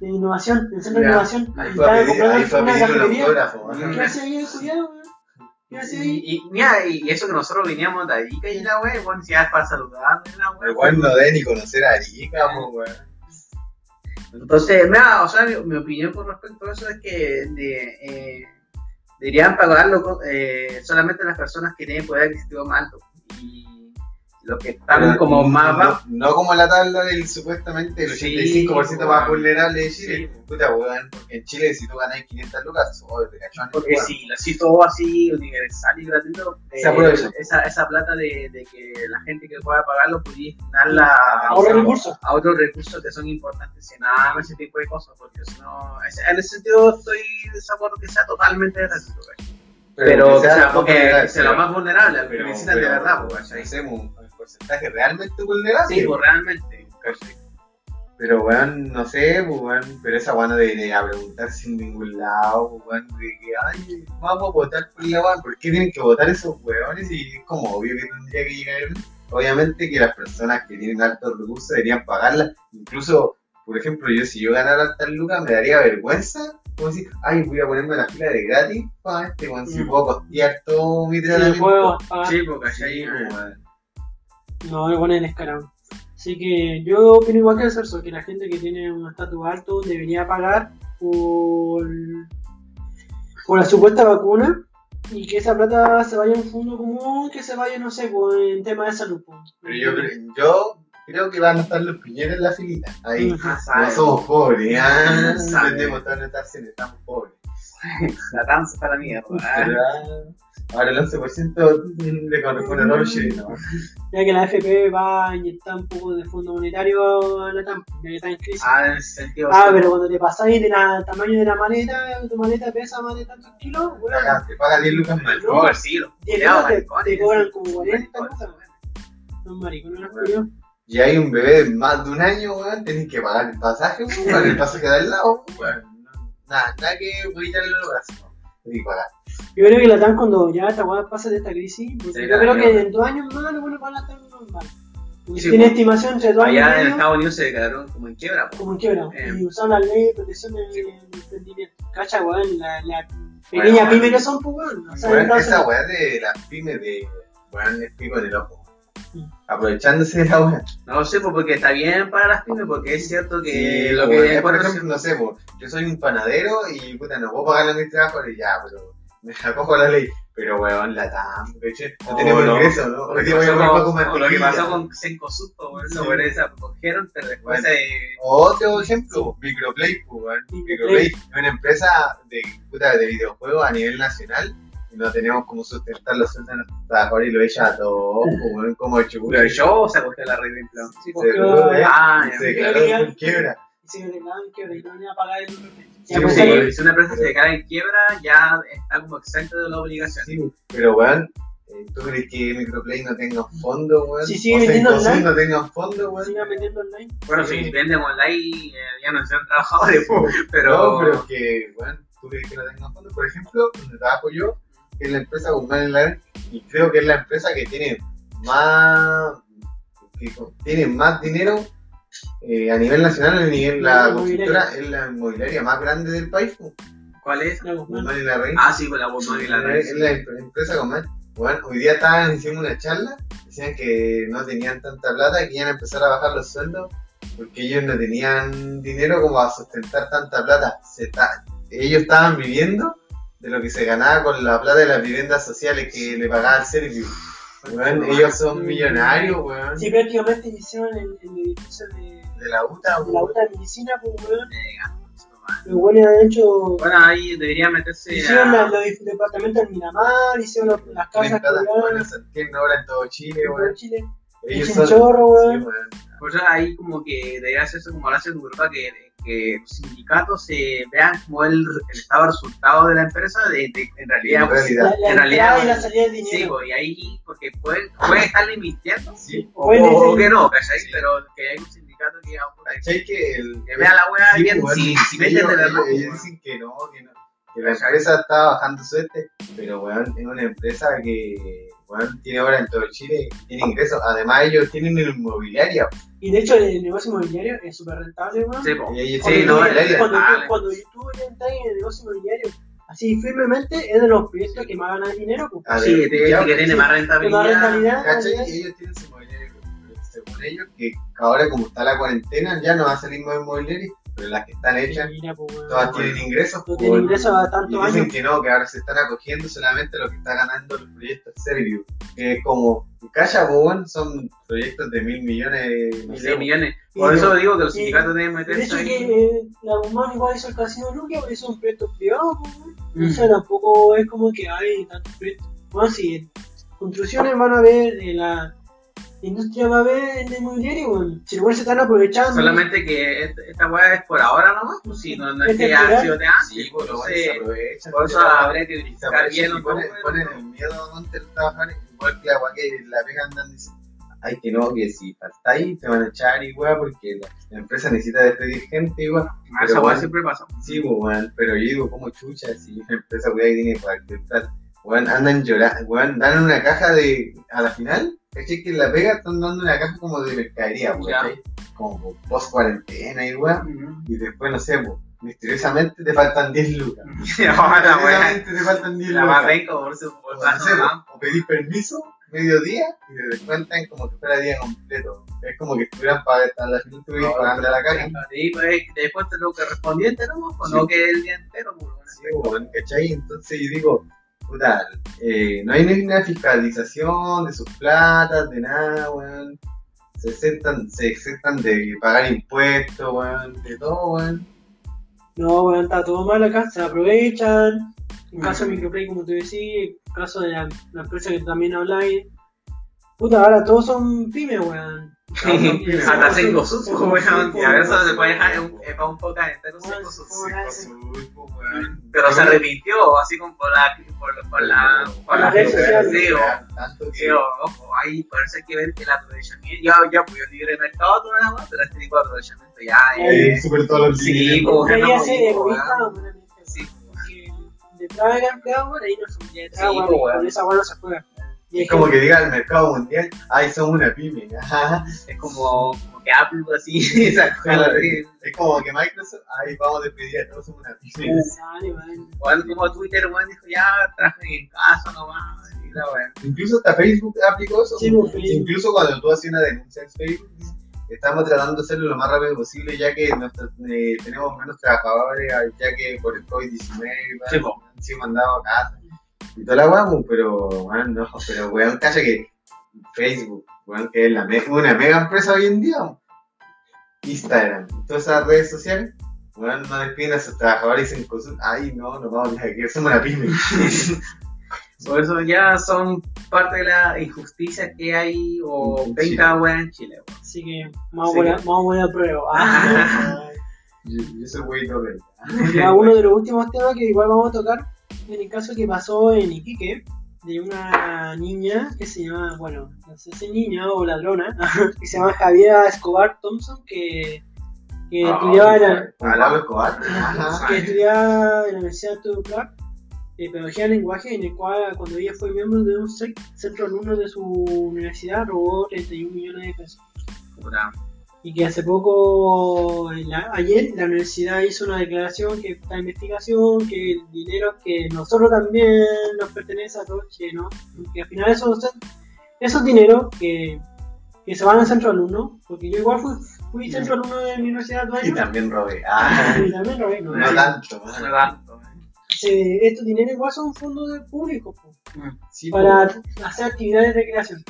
de innovación, del centro de innovación. Ahí y fue a pedir, ahí fue a una pedir un cafetería. autógrafo. Mm. ¿Qué hace ahí. Y, y, mira, y eso que nosotros veníamos de Arica y la weón, weón, si ya es para saludar, la weón. weón no debe ni conocer a Arica, weón. Entonces, mira, o sea, mi, mi opinión con respecto a eso es que de, eh, deberían pagarlo eh, solamente las personas que tienen poder adquisitivo más alto. Y los que están Pero como no- más bajos. No, no como la tabla del supuestamente el Sí, 85% más weón. vulnerable de Chile. Sí. Puta, weón, porque en Chile si tú ganas 500 lucas, oh, te cachón. Porque si lo así todo así universal y gratuito, eh, esa, esa plata de, de que la gente que pueda pagarlo pudiera destinarla a, Ahorra recursos. a otros recursos que son importantes, y nada más ese tipo de cosas, porque si no, en ese sentido estoy de desacuerdo que sea totalmente gratuito, ¿cachai? pero que sea, porque sea lo pero- más vulnerable, al que pero- necesitan de pero- verdad, pues, porcentaje realmente vulnerable. Sí, pues realmente, ¿cachai? Pero weón, no sé, pues, weón, pero esa weón no debería preguntarse en ningún lado, pues, weón, de que, ay, vamos a votar por la weón, ¿por qué tienen que votar esos weones? Y es como obvio que tendría que llegar. Obviamente que las personas que tienen altos recursos deberían pagarlas, incluso, por ejemplo, yo si yo ganara altas lucas me daría vergüenza, como decir, ay, voy a ponerme la fila de gratis para este weón, si Mm. puedo costear todo mi tratamiento. puedo pagar. Sí, pues, ¿cachai? Sí, pues, weón. No, bueno es descarado. Así que yo opino igual que el Celso, que la gente que tiene un estatus alto debería pagar por, por la supuesta vacuna y que esa plata se vaya en un fondo común, que se vaya, no sé, pues, en tema de salud. Pero yo, creo- yo creo que van a estar los piñeros en la filita, ahí. Ah, No somos pobres, ya Sabe. entendemos todas nuestras acciones, estamos pobres. [laughs] La danza para la mierda. ¿Ah? Ah, Ahora el 11% le corresponde a los chilenos. Ya que la FP va a inyectar un poco de fondo monetario a la TAM, ya que está en crisis. Ah, en ese sentido. Ah, sí. pero cuando te pasáis del tamaño de la maleta, tu maleta pesa más de tantos kilos, weón. Acá Te paga 10 lucas más. No, el siglo. Y el Culeado, otro te, te cobran sí. como 40 Maricones, lucas. Son maricones los culiados. Y hay un bebé de más de un año, weón, tenés que pagar el pasaje, weón, el pasaje de al lado, weón. Nada, nada que voy a quitarle los brazos. Tenés que pagar. Yo creo que la TAM cuando ya esta weá pase de esta crisis, porque Sí, yo creo que en dos años más lo bueno van a estar normal. Porque Sí, tiene pues. estimación entre dos años Allá en Estados Unidos se declararon como en quiebra. pues. como en quiebra. Eh. Y usaron la ley de protección del emprendimiento. Cacha, weón, la, la pequeña Bueno, pyme que son, pues weón. O sea, esa weá de las pymes de, weón, es pico en el ojo. Aprovechándose de la weá. No lo sé, pues, porque está bien para las pymes, porque es cierto que Sí, lo que es, por ejemplo, no sé, yo soy un panadero y puta, no puedo pagarle a mis trabajadores, ya, pero me acojo a la ley. Pero weón, la TAM, ¿cachai? no Oh, tenemos no. ingreso, ¿no? Lo Hoy que a pasó con- o lo que pasó con Sencosusto, weón, Sí. los weones se cogieron, pero después Pues, se... Otro ejemplo, Microplay, pues, weón. Microplay. Microplay es una empresa de, puta, de videojuegos a nivel nacional y no tenemos como sustentar los sueldos de nuestros trabajadores y lo echa a todos, pues, weón, como chulo. Pero yo se cogió la red de empleo. Sí, Se porque quedó, eh, Ah, se declaró por quiebra. Y se declaraban quiebra y no iban a pagar el Sí, pues, sí, si una empresa se declara en quiebra, ya está como exento de la obligación. Sí, pero weón, Eh, ¿Tú crees que Microplay no tenga fondo, weón? Sí, sigue o sea, vendiendo Incosud online. no tenga fondo, weón. Sigan vendiendo online. Bueno, Sí. si venden online, eh, ya no sean trabajadores, [laughs] pero. No, pero que, bueno, tú crees que no tenga fondo. Por ejemplo, donde trabajo yo, que es la empresa Guzmán en la Red, y creo que es la empresa que tiene más, que tiene más dinero eh, a nivel nacional, a nivel La la constructora, es la inmobiliaria más grande del país. pues, ¿Cuál es? La Guzmán. En la Red. Ah, sí, con la Guzmán y la Red. Es la em- empresa Guzmán. Bueno, hoy día estaban haciendo una charla, decían que no tenían tanta plata, que iban a empezar a bajar los sueldos, porque ellos no tenían dinero como a sustentar tanta plata. Se está- ellos estaban viviendo de lo que se ganaba con la plata de las viviendas sociales que le pagaba el Servio. Weón, ellos son millonarios, weón. Sí, prácticamente hicieron el, el edificio de, De la UTA, de la weón. otra medicina, pues, weón. Los buenos han hecho. Bueno, ahí debería meterse. Hicieron a- la- los departamentos en Miramar, hicieron los- las Tienen casas tienen obra en todo Chile, en weón. Chile. Ellos son. chorro, weón. sí, weón. Por eso ahí como que debería hacerse como lo hace en Europa, que, que los sindicatos se vean como el, el estado de resultado de la empresa, de, de- en realidad, En pues, realidad. La, la En realidad, entrada y la salida de sí, pues, y ahí, porque pueden, pueden estarle mintiendo, Sí. o, Pueden o decir- que no, ¿cachai? Sí. Pero que hay un sindicato que, ¿Cachai que el. que vea la wea Sí, bien, pues, si, si ellos, venden de verdad. ellos- ellos dicen que no, que no, que la empresa está bajando suerte, pero weón, es una empresa que weón, tiene obra en todo Chile, tiene ingresos, además ellos tienen inmobiliaria, Y de hecho, el negocio inmobiliario es súper rentable, weón. Sí, po. y ellos Sí, no, cuando, tú, cuando tú entras en el negocio inmobiliario, así firmemente, es de los proyectos que más ganan dinero, pues. A Sí, ver, te- ya, que tiene sí, más rentabilidad. rentabilidad. ¿Cachai? ¿verdad? Y ellos tienen su inmobiliaria, pero según ellos, que ahora como está la cuarentena, ya no va a salir más inmobiliaria, pero las que están hechas, Mira, pues, todas tienen ingresos. No pues, tiene weón. ingresos a dicen años. que no, que ahora se están acogiendo solamente lo que está ganando los proyectos Servio. Que es como, Calla, pues, son proyectos de mil millones, no Mil sé, de millones. Por Y- eso digo que los sindicatos deben De meterse hecho, ahí. que eh, la Guzmán igual hizo el casino Luquia, hizo un proyecto privado, pues. Mm. O sea, tampoco es como que hay tantos proyectos. Bueno, si construcciones van a ver, eh, la industria va a ver en el inmobiliario, weón. Si igual se están aprovechando. Solamente que esta, esta weá es por ahora nomás, pues si no, no es Es que ha sido de antes. Sí, pues, bueno, se aprovechan. por eso habría que y aprovechan bien y los ponen, ponen el miedo donde los trabajadores, igual que la weá que la pega andan diciendo, ay que no, que si faltáis te van a echar igual porque la, la empresa necesita despedir gente igual. Ah, Pero Esa weá bueno. siempre pasa. Sí, pues, weón, pero yo digo, como chucha, si una empresa weá que tiene cualquier plata, weón, andan llorando, weón, dan una caja de, a la final, ¿cachai? Que en la pega están dando una caja como de mercadería. Como post cuarentena y weón, y después, no sé, pues, misteriosamente te faltan 10 lucas. [laughs] Misteriosamente te faltan 10 La más lucas. venga por su por O, pues, o pedís permiso, mediodía, y te descuentan como que fuera día completo. Es como que estuvieran pagando, a la final estuvieran pagando la caja. Y pues después te lo correspondiente, ¿no? Pues Sí. no que el día entero, pues, bueno, Sí, ¿cachai? Entonces yo digo, puta, eh, no hay ni una fiscalización de sus platas, de nada, weón. Se exentan, se exentan de pagar impuestos, weón, de todo, weón. No, weón, está todo mal acá, se aprovechan. En caso de. Microplay, como te decía, en caso de la, la empresa que también habláis. Puta, ahora todos son pymes, weón. Hasta cinco sus, Sí, weón. Y a veces sí, se puede dejar un- eh, para un poco entero Bueno, cinco sus. ¿cómo era ese? Pero se arrepintió, así como por la. por, la. por la ojo, ahí por eso hay que ver que el aprovechamiento. Ya, ya, pues yo libre mercado la weá, pero este tipo de aprovechamiento ya Eh, es. súper todos los Sí, días. como que Debería no, ser egoísta, weón. humanamente, Sí, Porque detrás del empleado, weón, ahí no son detrás, Sí, weón, y weón. con esa weón no se juega. Y Es como que diga el mercado mundial, ay, somos una pyme. [laughs] Ajá. es como, como que Apple así, [laughs] esa cosa, sí. Es como que Microsoft, ay, vamos a despedir a todos, somos una pyme. Weón, [laughs] como Twitter, weón, dijo ya, trabajen en casa nomás, y la weón. Incluso hasta Facebook aplicó eso. Sí, pues. Incluso cuando tú hacías una denuncia en Facebook, estamos tratando de hacerlo lo más rápido posible, ya que nuestros- eh, tenemos menos trabajadores, ya que por el COVID-19 Sí, han sido mandados a casa. Y toda la pues, pero, weón, no, pero weón, cacha que Facebook, weón, que es la me- una mega empresa hoy en día, Instagram, todas esas redes sociales, weón, no despiden a sus trabajadores y dicen ay, no, nos vamos a que somos una pyme. [laughs] Por eso ya son parte de la injusticia que hay o En venga weón en Chile, weón. Así que vamos, a, poner, vamos a prueba. [laughs] Ah, yo, yo soy torre. ya uno de los últimos temas que igual vamos a tocar, en el caso que pasó en Iquique, de una niña que se llama, bueno, no sé si niña o ladrona, [laughs] que se llama Javiera Escobar Thompson, que, que estudiaba en la, Universidad de Clark eh, pedagogía del lenguaje, en el cual cuando ella fue miembro de un centro alumno de su universidad robó 31 millones de pesos. Y que hace poco, la- ayer, la universidad hizo una declaración que esta investigación, que el dinero que nosotros también nos pertenece a todos chilenos, que al final esos, esos dineros que, que se van al centro alumno, porque yo igual fui, fui centro alumno de mi universidad dos Y también robé. Ah, y también robé, ¿no? no tanto. No tanto, eh. Se- estos dineros igual son fondos de público po, Sí, para hacer actividades de recreación.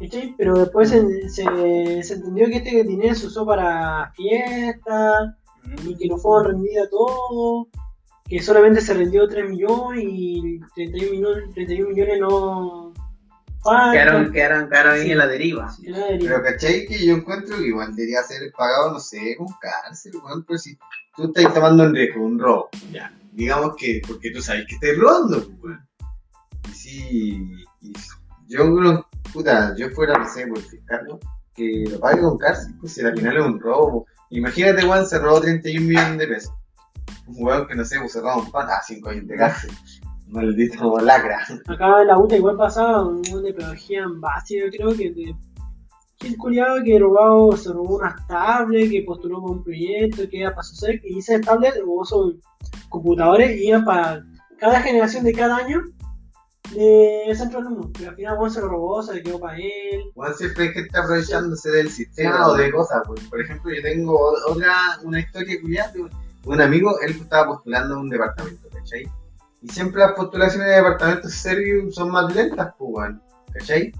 ¿Cachai? Pero después se, se- se entendió que este dinero se usó para fiestas y que no fueron rendidas todo, que solamente se rendió 3 millones y 31 millones, 31 millones no faltan. Quedaron, quedaron, quedaron ahí Sí. en la deriva. Pero cachai que yo encuentro que igual debería ser pagado, no sé, con cárcel, weón, pero si tú estás tomando un riesgo, un robo, ya, digamos que, porque tú sabes que estás robando, pues, weón. Y si, y yo creo, puta, yo fuera, no sé, por fiscal. Que lo pague con cárcel, pues si al final es un robo. Imagínate, weón, se robó 31 millones de pesos. Un weón que no sé, pues se un pan, ah, 5 años de cárcel. Maldito lacra. Acá en la UTA igual pasaba un de pedagogía en yo creo que de el culiado que robado, se robó unas tablets, que postuló para un proyecto, que era para su SEC, y esas tablets robó esos computadores iban para cada generación de cada año de centro alumno. Pero al final bueno, se lo robó, se le quedó para él. Bueno, siempre hay gente aprovechándose del sistema o de cosas. pues. Por ejemplo, yo tengo otra, una historia curiosa. de Un amigo, él estaba postulando a un departamento, ¿cachai? Y siempre las postulaciones de departamentos serios son más lentas, pues, ¿cachai?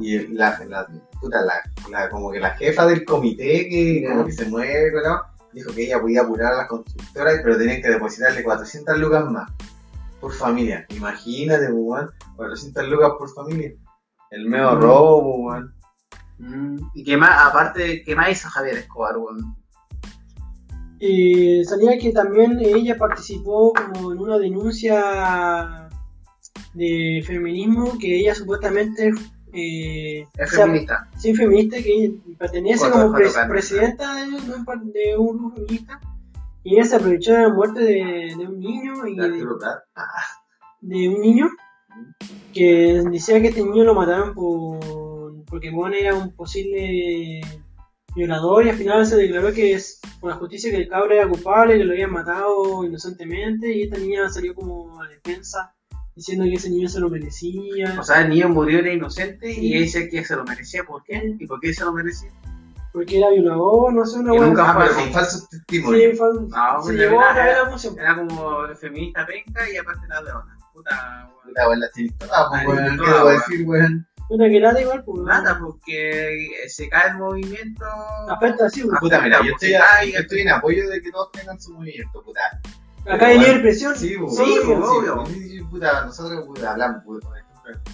Y la, la, puta, la, la- como que la jefa del comité que como que se mueve, ¿no? dijo que ella podía apurar a las constructoras, pero tenían que depositarle 400 lucas más por familia. Imagínate, weón, 400 lucas por familia. El medio Mm. robo, weón. Mm, ¿Y qué más, aparte, qué más hizo Javier Escobar, weón? Y salía que también ella participó como en una denuncia de feminismo que ella supuestamente eh, Es o sea, feminista. sí, feminista, que pertenece Cuatro- como presidenta de, de un grupo feminista. Y ella se aprovechó de la muerte de, de un niño y de, de un niño que decía que este niño lo mataron por porque bueno era un posible violador y al final se declaró que es por la justicia que el cabro era culpable, que lo habían matado inocentemente y esta niña salió como a defensa diciendo que ese niño se lo merecía. O sea, el niño murió, era inocente Sí. y ella dice que se lo merecía. ¿Por qué? ¿Y por qué se lo merecía? Porque era violador, no sé, una buena nunca fue pero con falsos Sí, testimonios. fue- No, se pues, llevó a de la emoción. Era como feminista penca y aparte la leona. Puta, weón. Puta, weón, la chilita. Ah, pues, weón, no, ¿qué debo weón. decir, weón? Puta que lata igual, pues. Nada, porque se cae el movimiento. Afecta así, pues. Puta, mira, yo estoy, yo estoy en apoyo de que todos tengan su movimiento, puta. Acá hay libre presión. Sí, pues, Sí, pues, pues, obvio. sí, sí, puta, nosotros puta, hablamos, puta,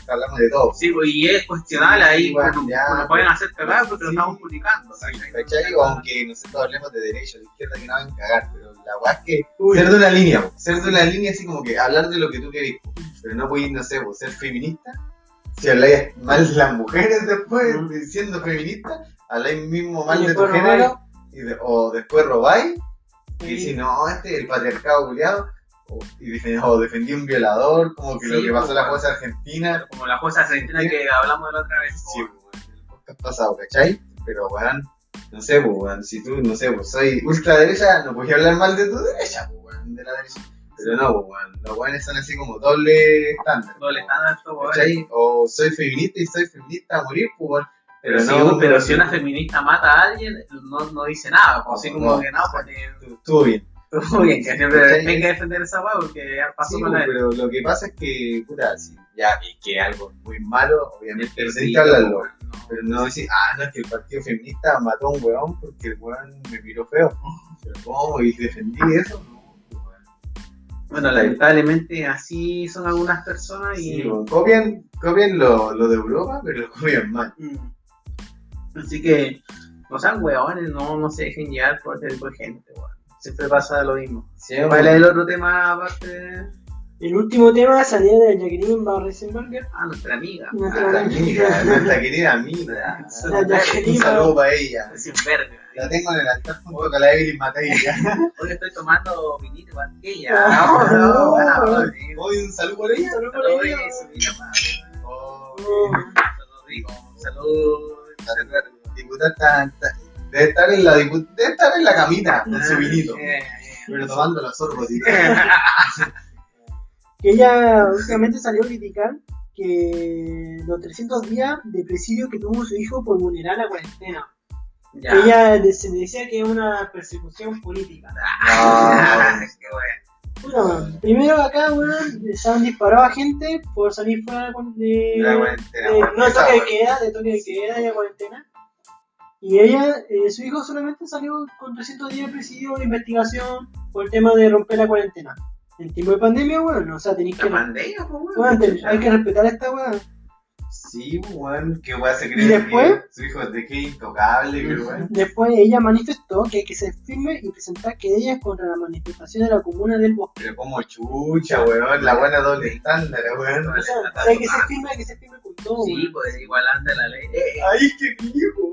hablamos de todo. Sí, pues, y es cuestionable Sí, ahí, bueno, ya. nos pueden hacer cagar porque lo Sí. estamos publicando. ¿Cachai? O aunque nosotros hablemos de derecha de izquierda que no van a cagar, pero la weá es que Uy. ser de una línea, ser de una línea así como que hablar de lo que tú querés, pero no podéis, no sé, ser feminista. Si habláis mal de las mujeres después, Ujú. de- siendo feminista, habláis mismo mal Y de tu género, y de- o después robáis, y Sí. si no, este el patriarcado culiado, y defen- o defendí un violador, como que Sí, lo que pasó en la jueza argentina, Como la jueza argentina que hablamos la otra vez. Sí, pues, el podcast pasado, ¿cachai? Pero, weón, no sé, pues, weón, si tú, no sé, pues, soy ultraderecha, no puedes hablar mal de tu derecha, pues, weón, de la derecha. Pero no, weón, los weones son así como doble estándar. Doble estándar, weón. O soy feminista y soy feminista a morir, weón. Pero, Pero si, no, pero weón, si una feminista mata a alguien, no, no dice nada. así como que no, pues eh, Estuvo bien. [laughs] bien, que siempre tenga que defender esa weá porque ya pasó Sí, con la pero lo que pasa es que, puta, si ya vi que algo muy malo, obviamente Sí, tenés que hablarlo. Pero no decir, ah, no, es que el partido feminista mató a un weón porque el weón me miró feo. Pero ¿cómo? ¿Y defendí eso? No, pues, weón. Bueno, lamentablemente así son algunas personas y. Sí, copian, copian lo, lo de Europa, pero lo copian mal. Mm. Así que no sean weones, no, no se dejen llevar por este tipo de gente, weón. Siempre pasa lo mismo. Sí, ¿Cuál es el otro tema aparte? El último tema salía de Jacqueline Van Riesenberger. Ah, nuestra amiga. Nuestra Ah, la amiga, [laughs] nuestra querida amiga. La Un Jacqueline saludo para ella. La tengo en el altar junto con la Evelyn Matei. [laughs] Hoy estoy tomando vinito con ella. Ah, No, no, no, no. Hoy un saludo por ella. Salud por Salud, ella. madre. Oh, Oh. Salud, rico. Salud. diputada está- está- debe estar en la debe estar en la camita con su vinito. Pero tomando la sorbo, tío. [laughs] Que ella últimamente salió a criticar que los 300 días de presidio que tuvo su hijo por vulnerar la cuarentena. Ya. Ella se decía que es una persecución política. [laughs] Ah, qué bueno. Primero acá, weón, se han disparado a gente por salir fuera de, La cuarentena, de- no toque de queda, de toque de queda y de cuarentena. Y ella, eh, su hijo solamente salió con 300 días de presidio de investigación por el tema de romper la cuarentena. En tiempo de pandemia, weón, o sea, tenéis que... La pandemia, pues, hay que respetar a esta weón. Sí, weón, que weón se cree ¿Y después? que su hijo es de que intocable, pero weón. Después ella manifestó que hay que ser firme y presentar querellas contra la manifestación de la comuna del bosque. Pero como chucha, weón, la buena doble estándar, weón. O sea, hay que ser firme, hay que ser firme con todo. Sí, weón. pues igual ante la ley. Eh, Ay, qué hijo,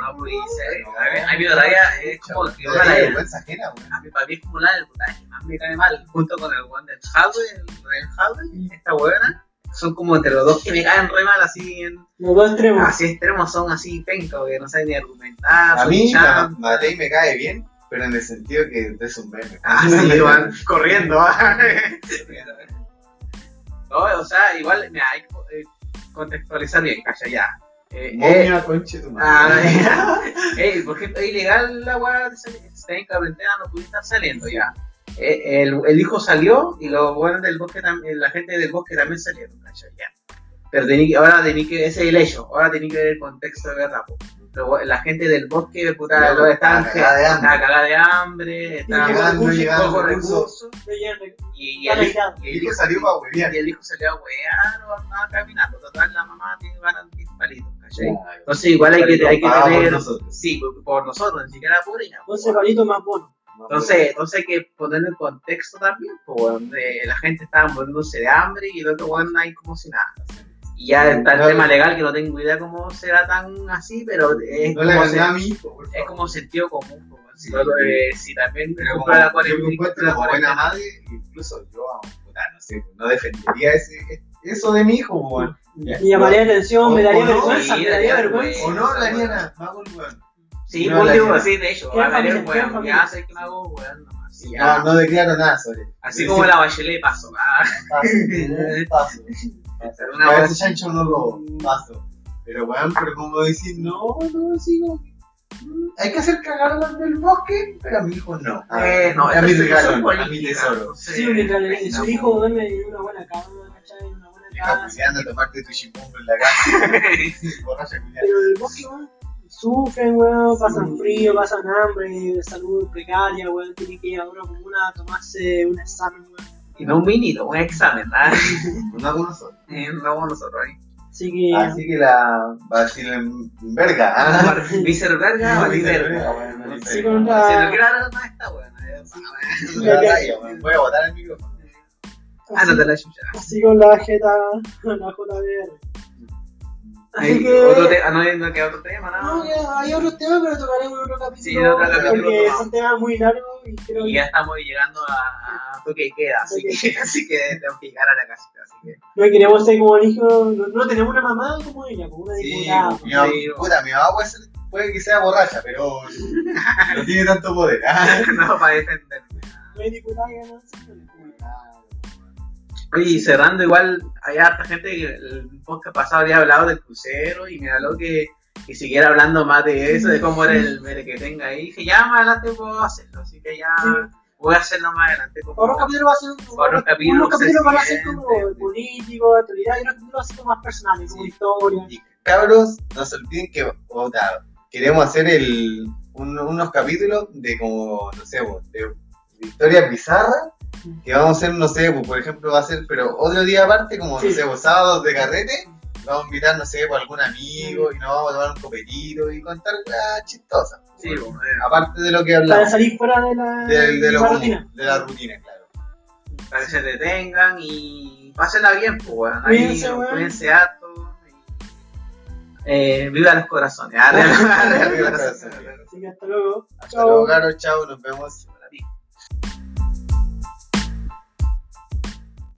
no puede ser. A mí- a mí todavía es como que una la la vergüenza ajena, weón. A para mí es como la del putaje, más me cae mal, junto con el one del Hadwe, el Real Hadwe, esta buena, son como entre los dos que me caen re mal, así en, Los dos extremos. así extremos, son así pencos, que no saben ni argumentar, A mí, Matei me cae bien, pero en el sentido que es un meme. Ah, sí, [laughs] van corriendo. [laughs] [laughs] no, o sea, igual, mira, hay que eh, contextualizar bien, calla ya. Eh, eh, Momia, conche tu ah, madre. ya. Eh, por ejemplo, es ilegal la weá de salir, si estás en cuarentena no pudiste estar saliendo ya. Eh, el, el hijo salió y los buenos del bosque también, la gente del bosque también salieron, calla ya. Pero tení ahora tení que, ese es el hecho, ahora tení que ver el contexto de verdad. po. Pero la gente del bosque, puta, Ya, lo están está cagada de hambre. está pocos recursos. Y, y el, y Y el el hijo salió para huevear. y el hijo salió a huear o andaba caminando. Total, la mamá tiene ganas de palitos, ¿cachai? Entonces, igual hay que, hay tener. nosotros. Sí, por, nosotros, ni siquiera por ella. 11 palitos más bonos. Entonces, entonces hay que poner el contexto también, po, donde la gente estaba muriéndose de hambre y el otro weón ahí como si nada. Y ya está el No, tema legal que no tengo idea cómo será tan así, pero es, No como, a se- hijo, por es como sentido común. Si, Sí. no lo- eh, si también Pero como la yo cuarentena. me encuentro como buena madre, incluso yo, puta, no sé, no defendería ese, eso de mi hijo, weón. Me llamaría la atención, me daría vergüenza, sí, me daría daría vergüenza. O no me hago el weón. Sí, No, por la digo, idea. sí, de hecho, ¿Qué a ver, familia? ¿Qué weón, familia? ya sé que me hago weón nomás. y ya. No, no declaro nada sobre. Así como la bachelet paso. Ah, Paso, paso. una A veces chancho no lo paso. Pero weón, pero como decir, no, no, sigo. mm, Hay que hacer cagar a los del bosque, pero a mi hijo no. Eh, no, a mi regalo, a mi tesoro. Sí, mientras le- su hijo duerme en una buena cama, ¿cachai? En una buena tomarte tu chipungo en la cama. [laughs] Borracha culiando. Pero en el bosque, weón, sufren, weón, pasan frío, pasan hambre, salud precaria, weón, tienen que ir a una comuna a tomarse un examen, weón. Y no un vinito, un examen, ¿ah? No hago nosotros. Eh, No como nosotros ahí. Así que, Así que la Basilenberga. ¿ah? Vícer verga o Vícer verga. verga, bueno, no sé. sí, con Si la, no quiero hablar más esta weón. Voy a botar el micrófono. Ándate la chucha. así con la jeta, la JBR. Así que, Otro tema, no hay no queda otro tema, no, ¿no? ya hay otros temas, pero tocaremos en otro capítulo. Sí, en otro capítulo Porque tomamos. son temas muy largos y creo Y que ya estamos llegando a, toque y queda, así que, así que tengo que llegar a la casa. Así que, no queremos ser como el hijo, no, no tenemos una mamá como ella, como una Sí, diputada. mi Sí, puta, mi mamá puede, ser, puede que sea borracha, pero [laughs] no tiene tanto poder. ¿ah? [laughs] no para defenderme. No hay diputada que no Oye, y cerrando, igual hay harta gente que el podcast pasado había hablado del crucero y me habló que, que siguiera hablando más de eso, de cómo era el mere que tenga ahí. Dije, ya más adelante puedo hacerlo, así que ya Sí. voy a hacerlo más adelante. Como, Otros capítulos va a ser Otros capítulos unos capítulos van a ser se como sienten. políticos, actualidad, y otros capítulos así como más personales, como Sí. historia. Y cabros, no se olviden que puta, queremos hacer el, un- unos capítulos de como, no sé, de, de historias bizarras. Que vamos a hacer, no sé, bo, por ejemplo, va a ser, pero otro día aparte, como, Sí. no sé, bo, sábados de carrete. Vamos a invitar, no sé, por algún amigo y nos vamos a tomar un copetito y contar cosas chistosas. Sí, bueno, eh, Aparte de lo que Para hablamos. salir fuera de la, de, de lo la común, rutina. de la rutina, claro. para que se detengan y pásenla bien, pues, weón. Ahí, Cuídense, cuídense harto. Eh, viva los corazones. Ah, [laughs] Viva los corazones. Así que hasta luego. Hasta luego, Caro, chao, nos vemos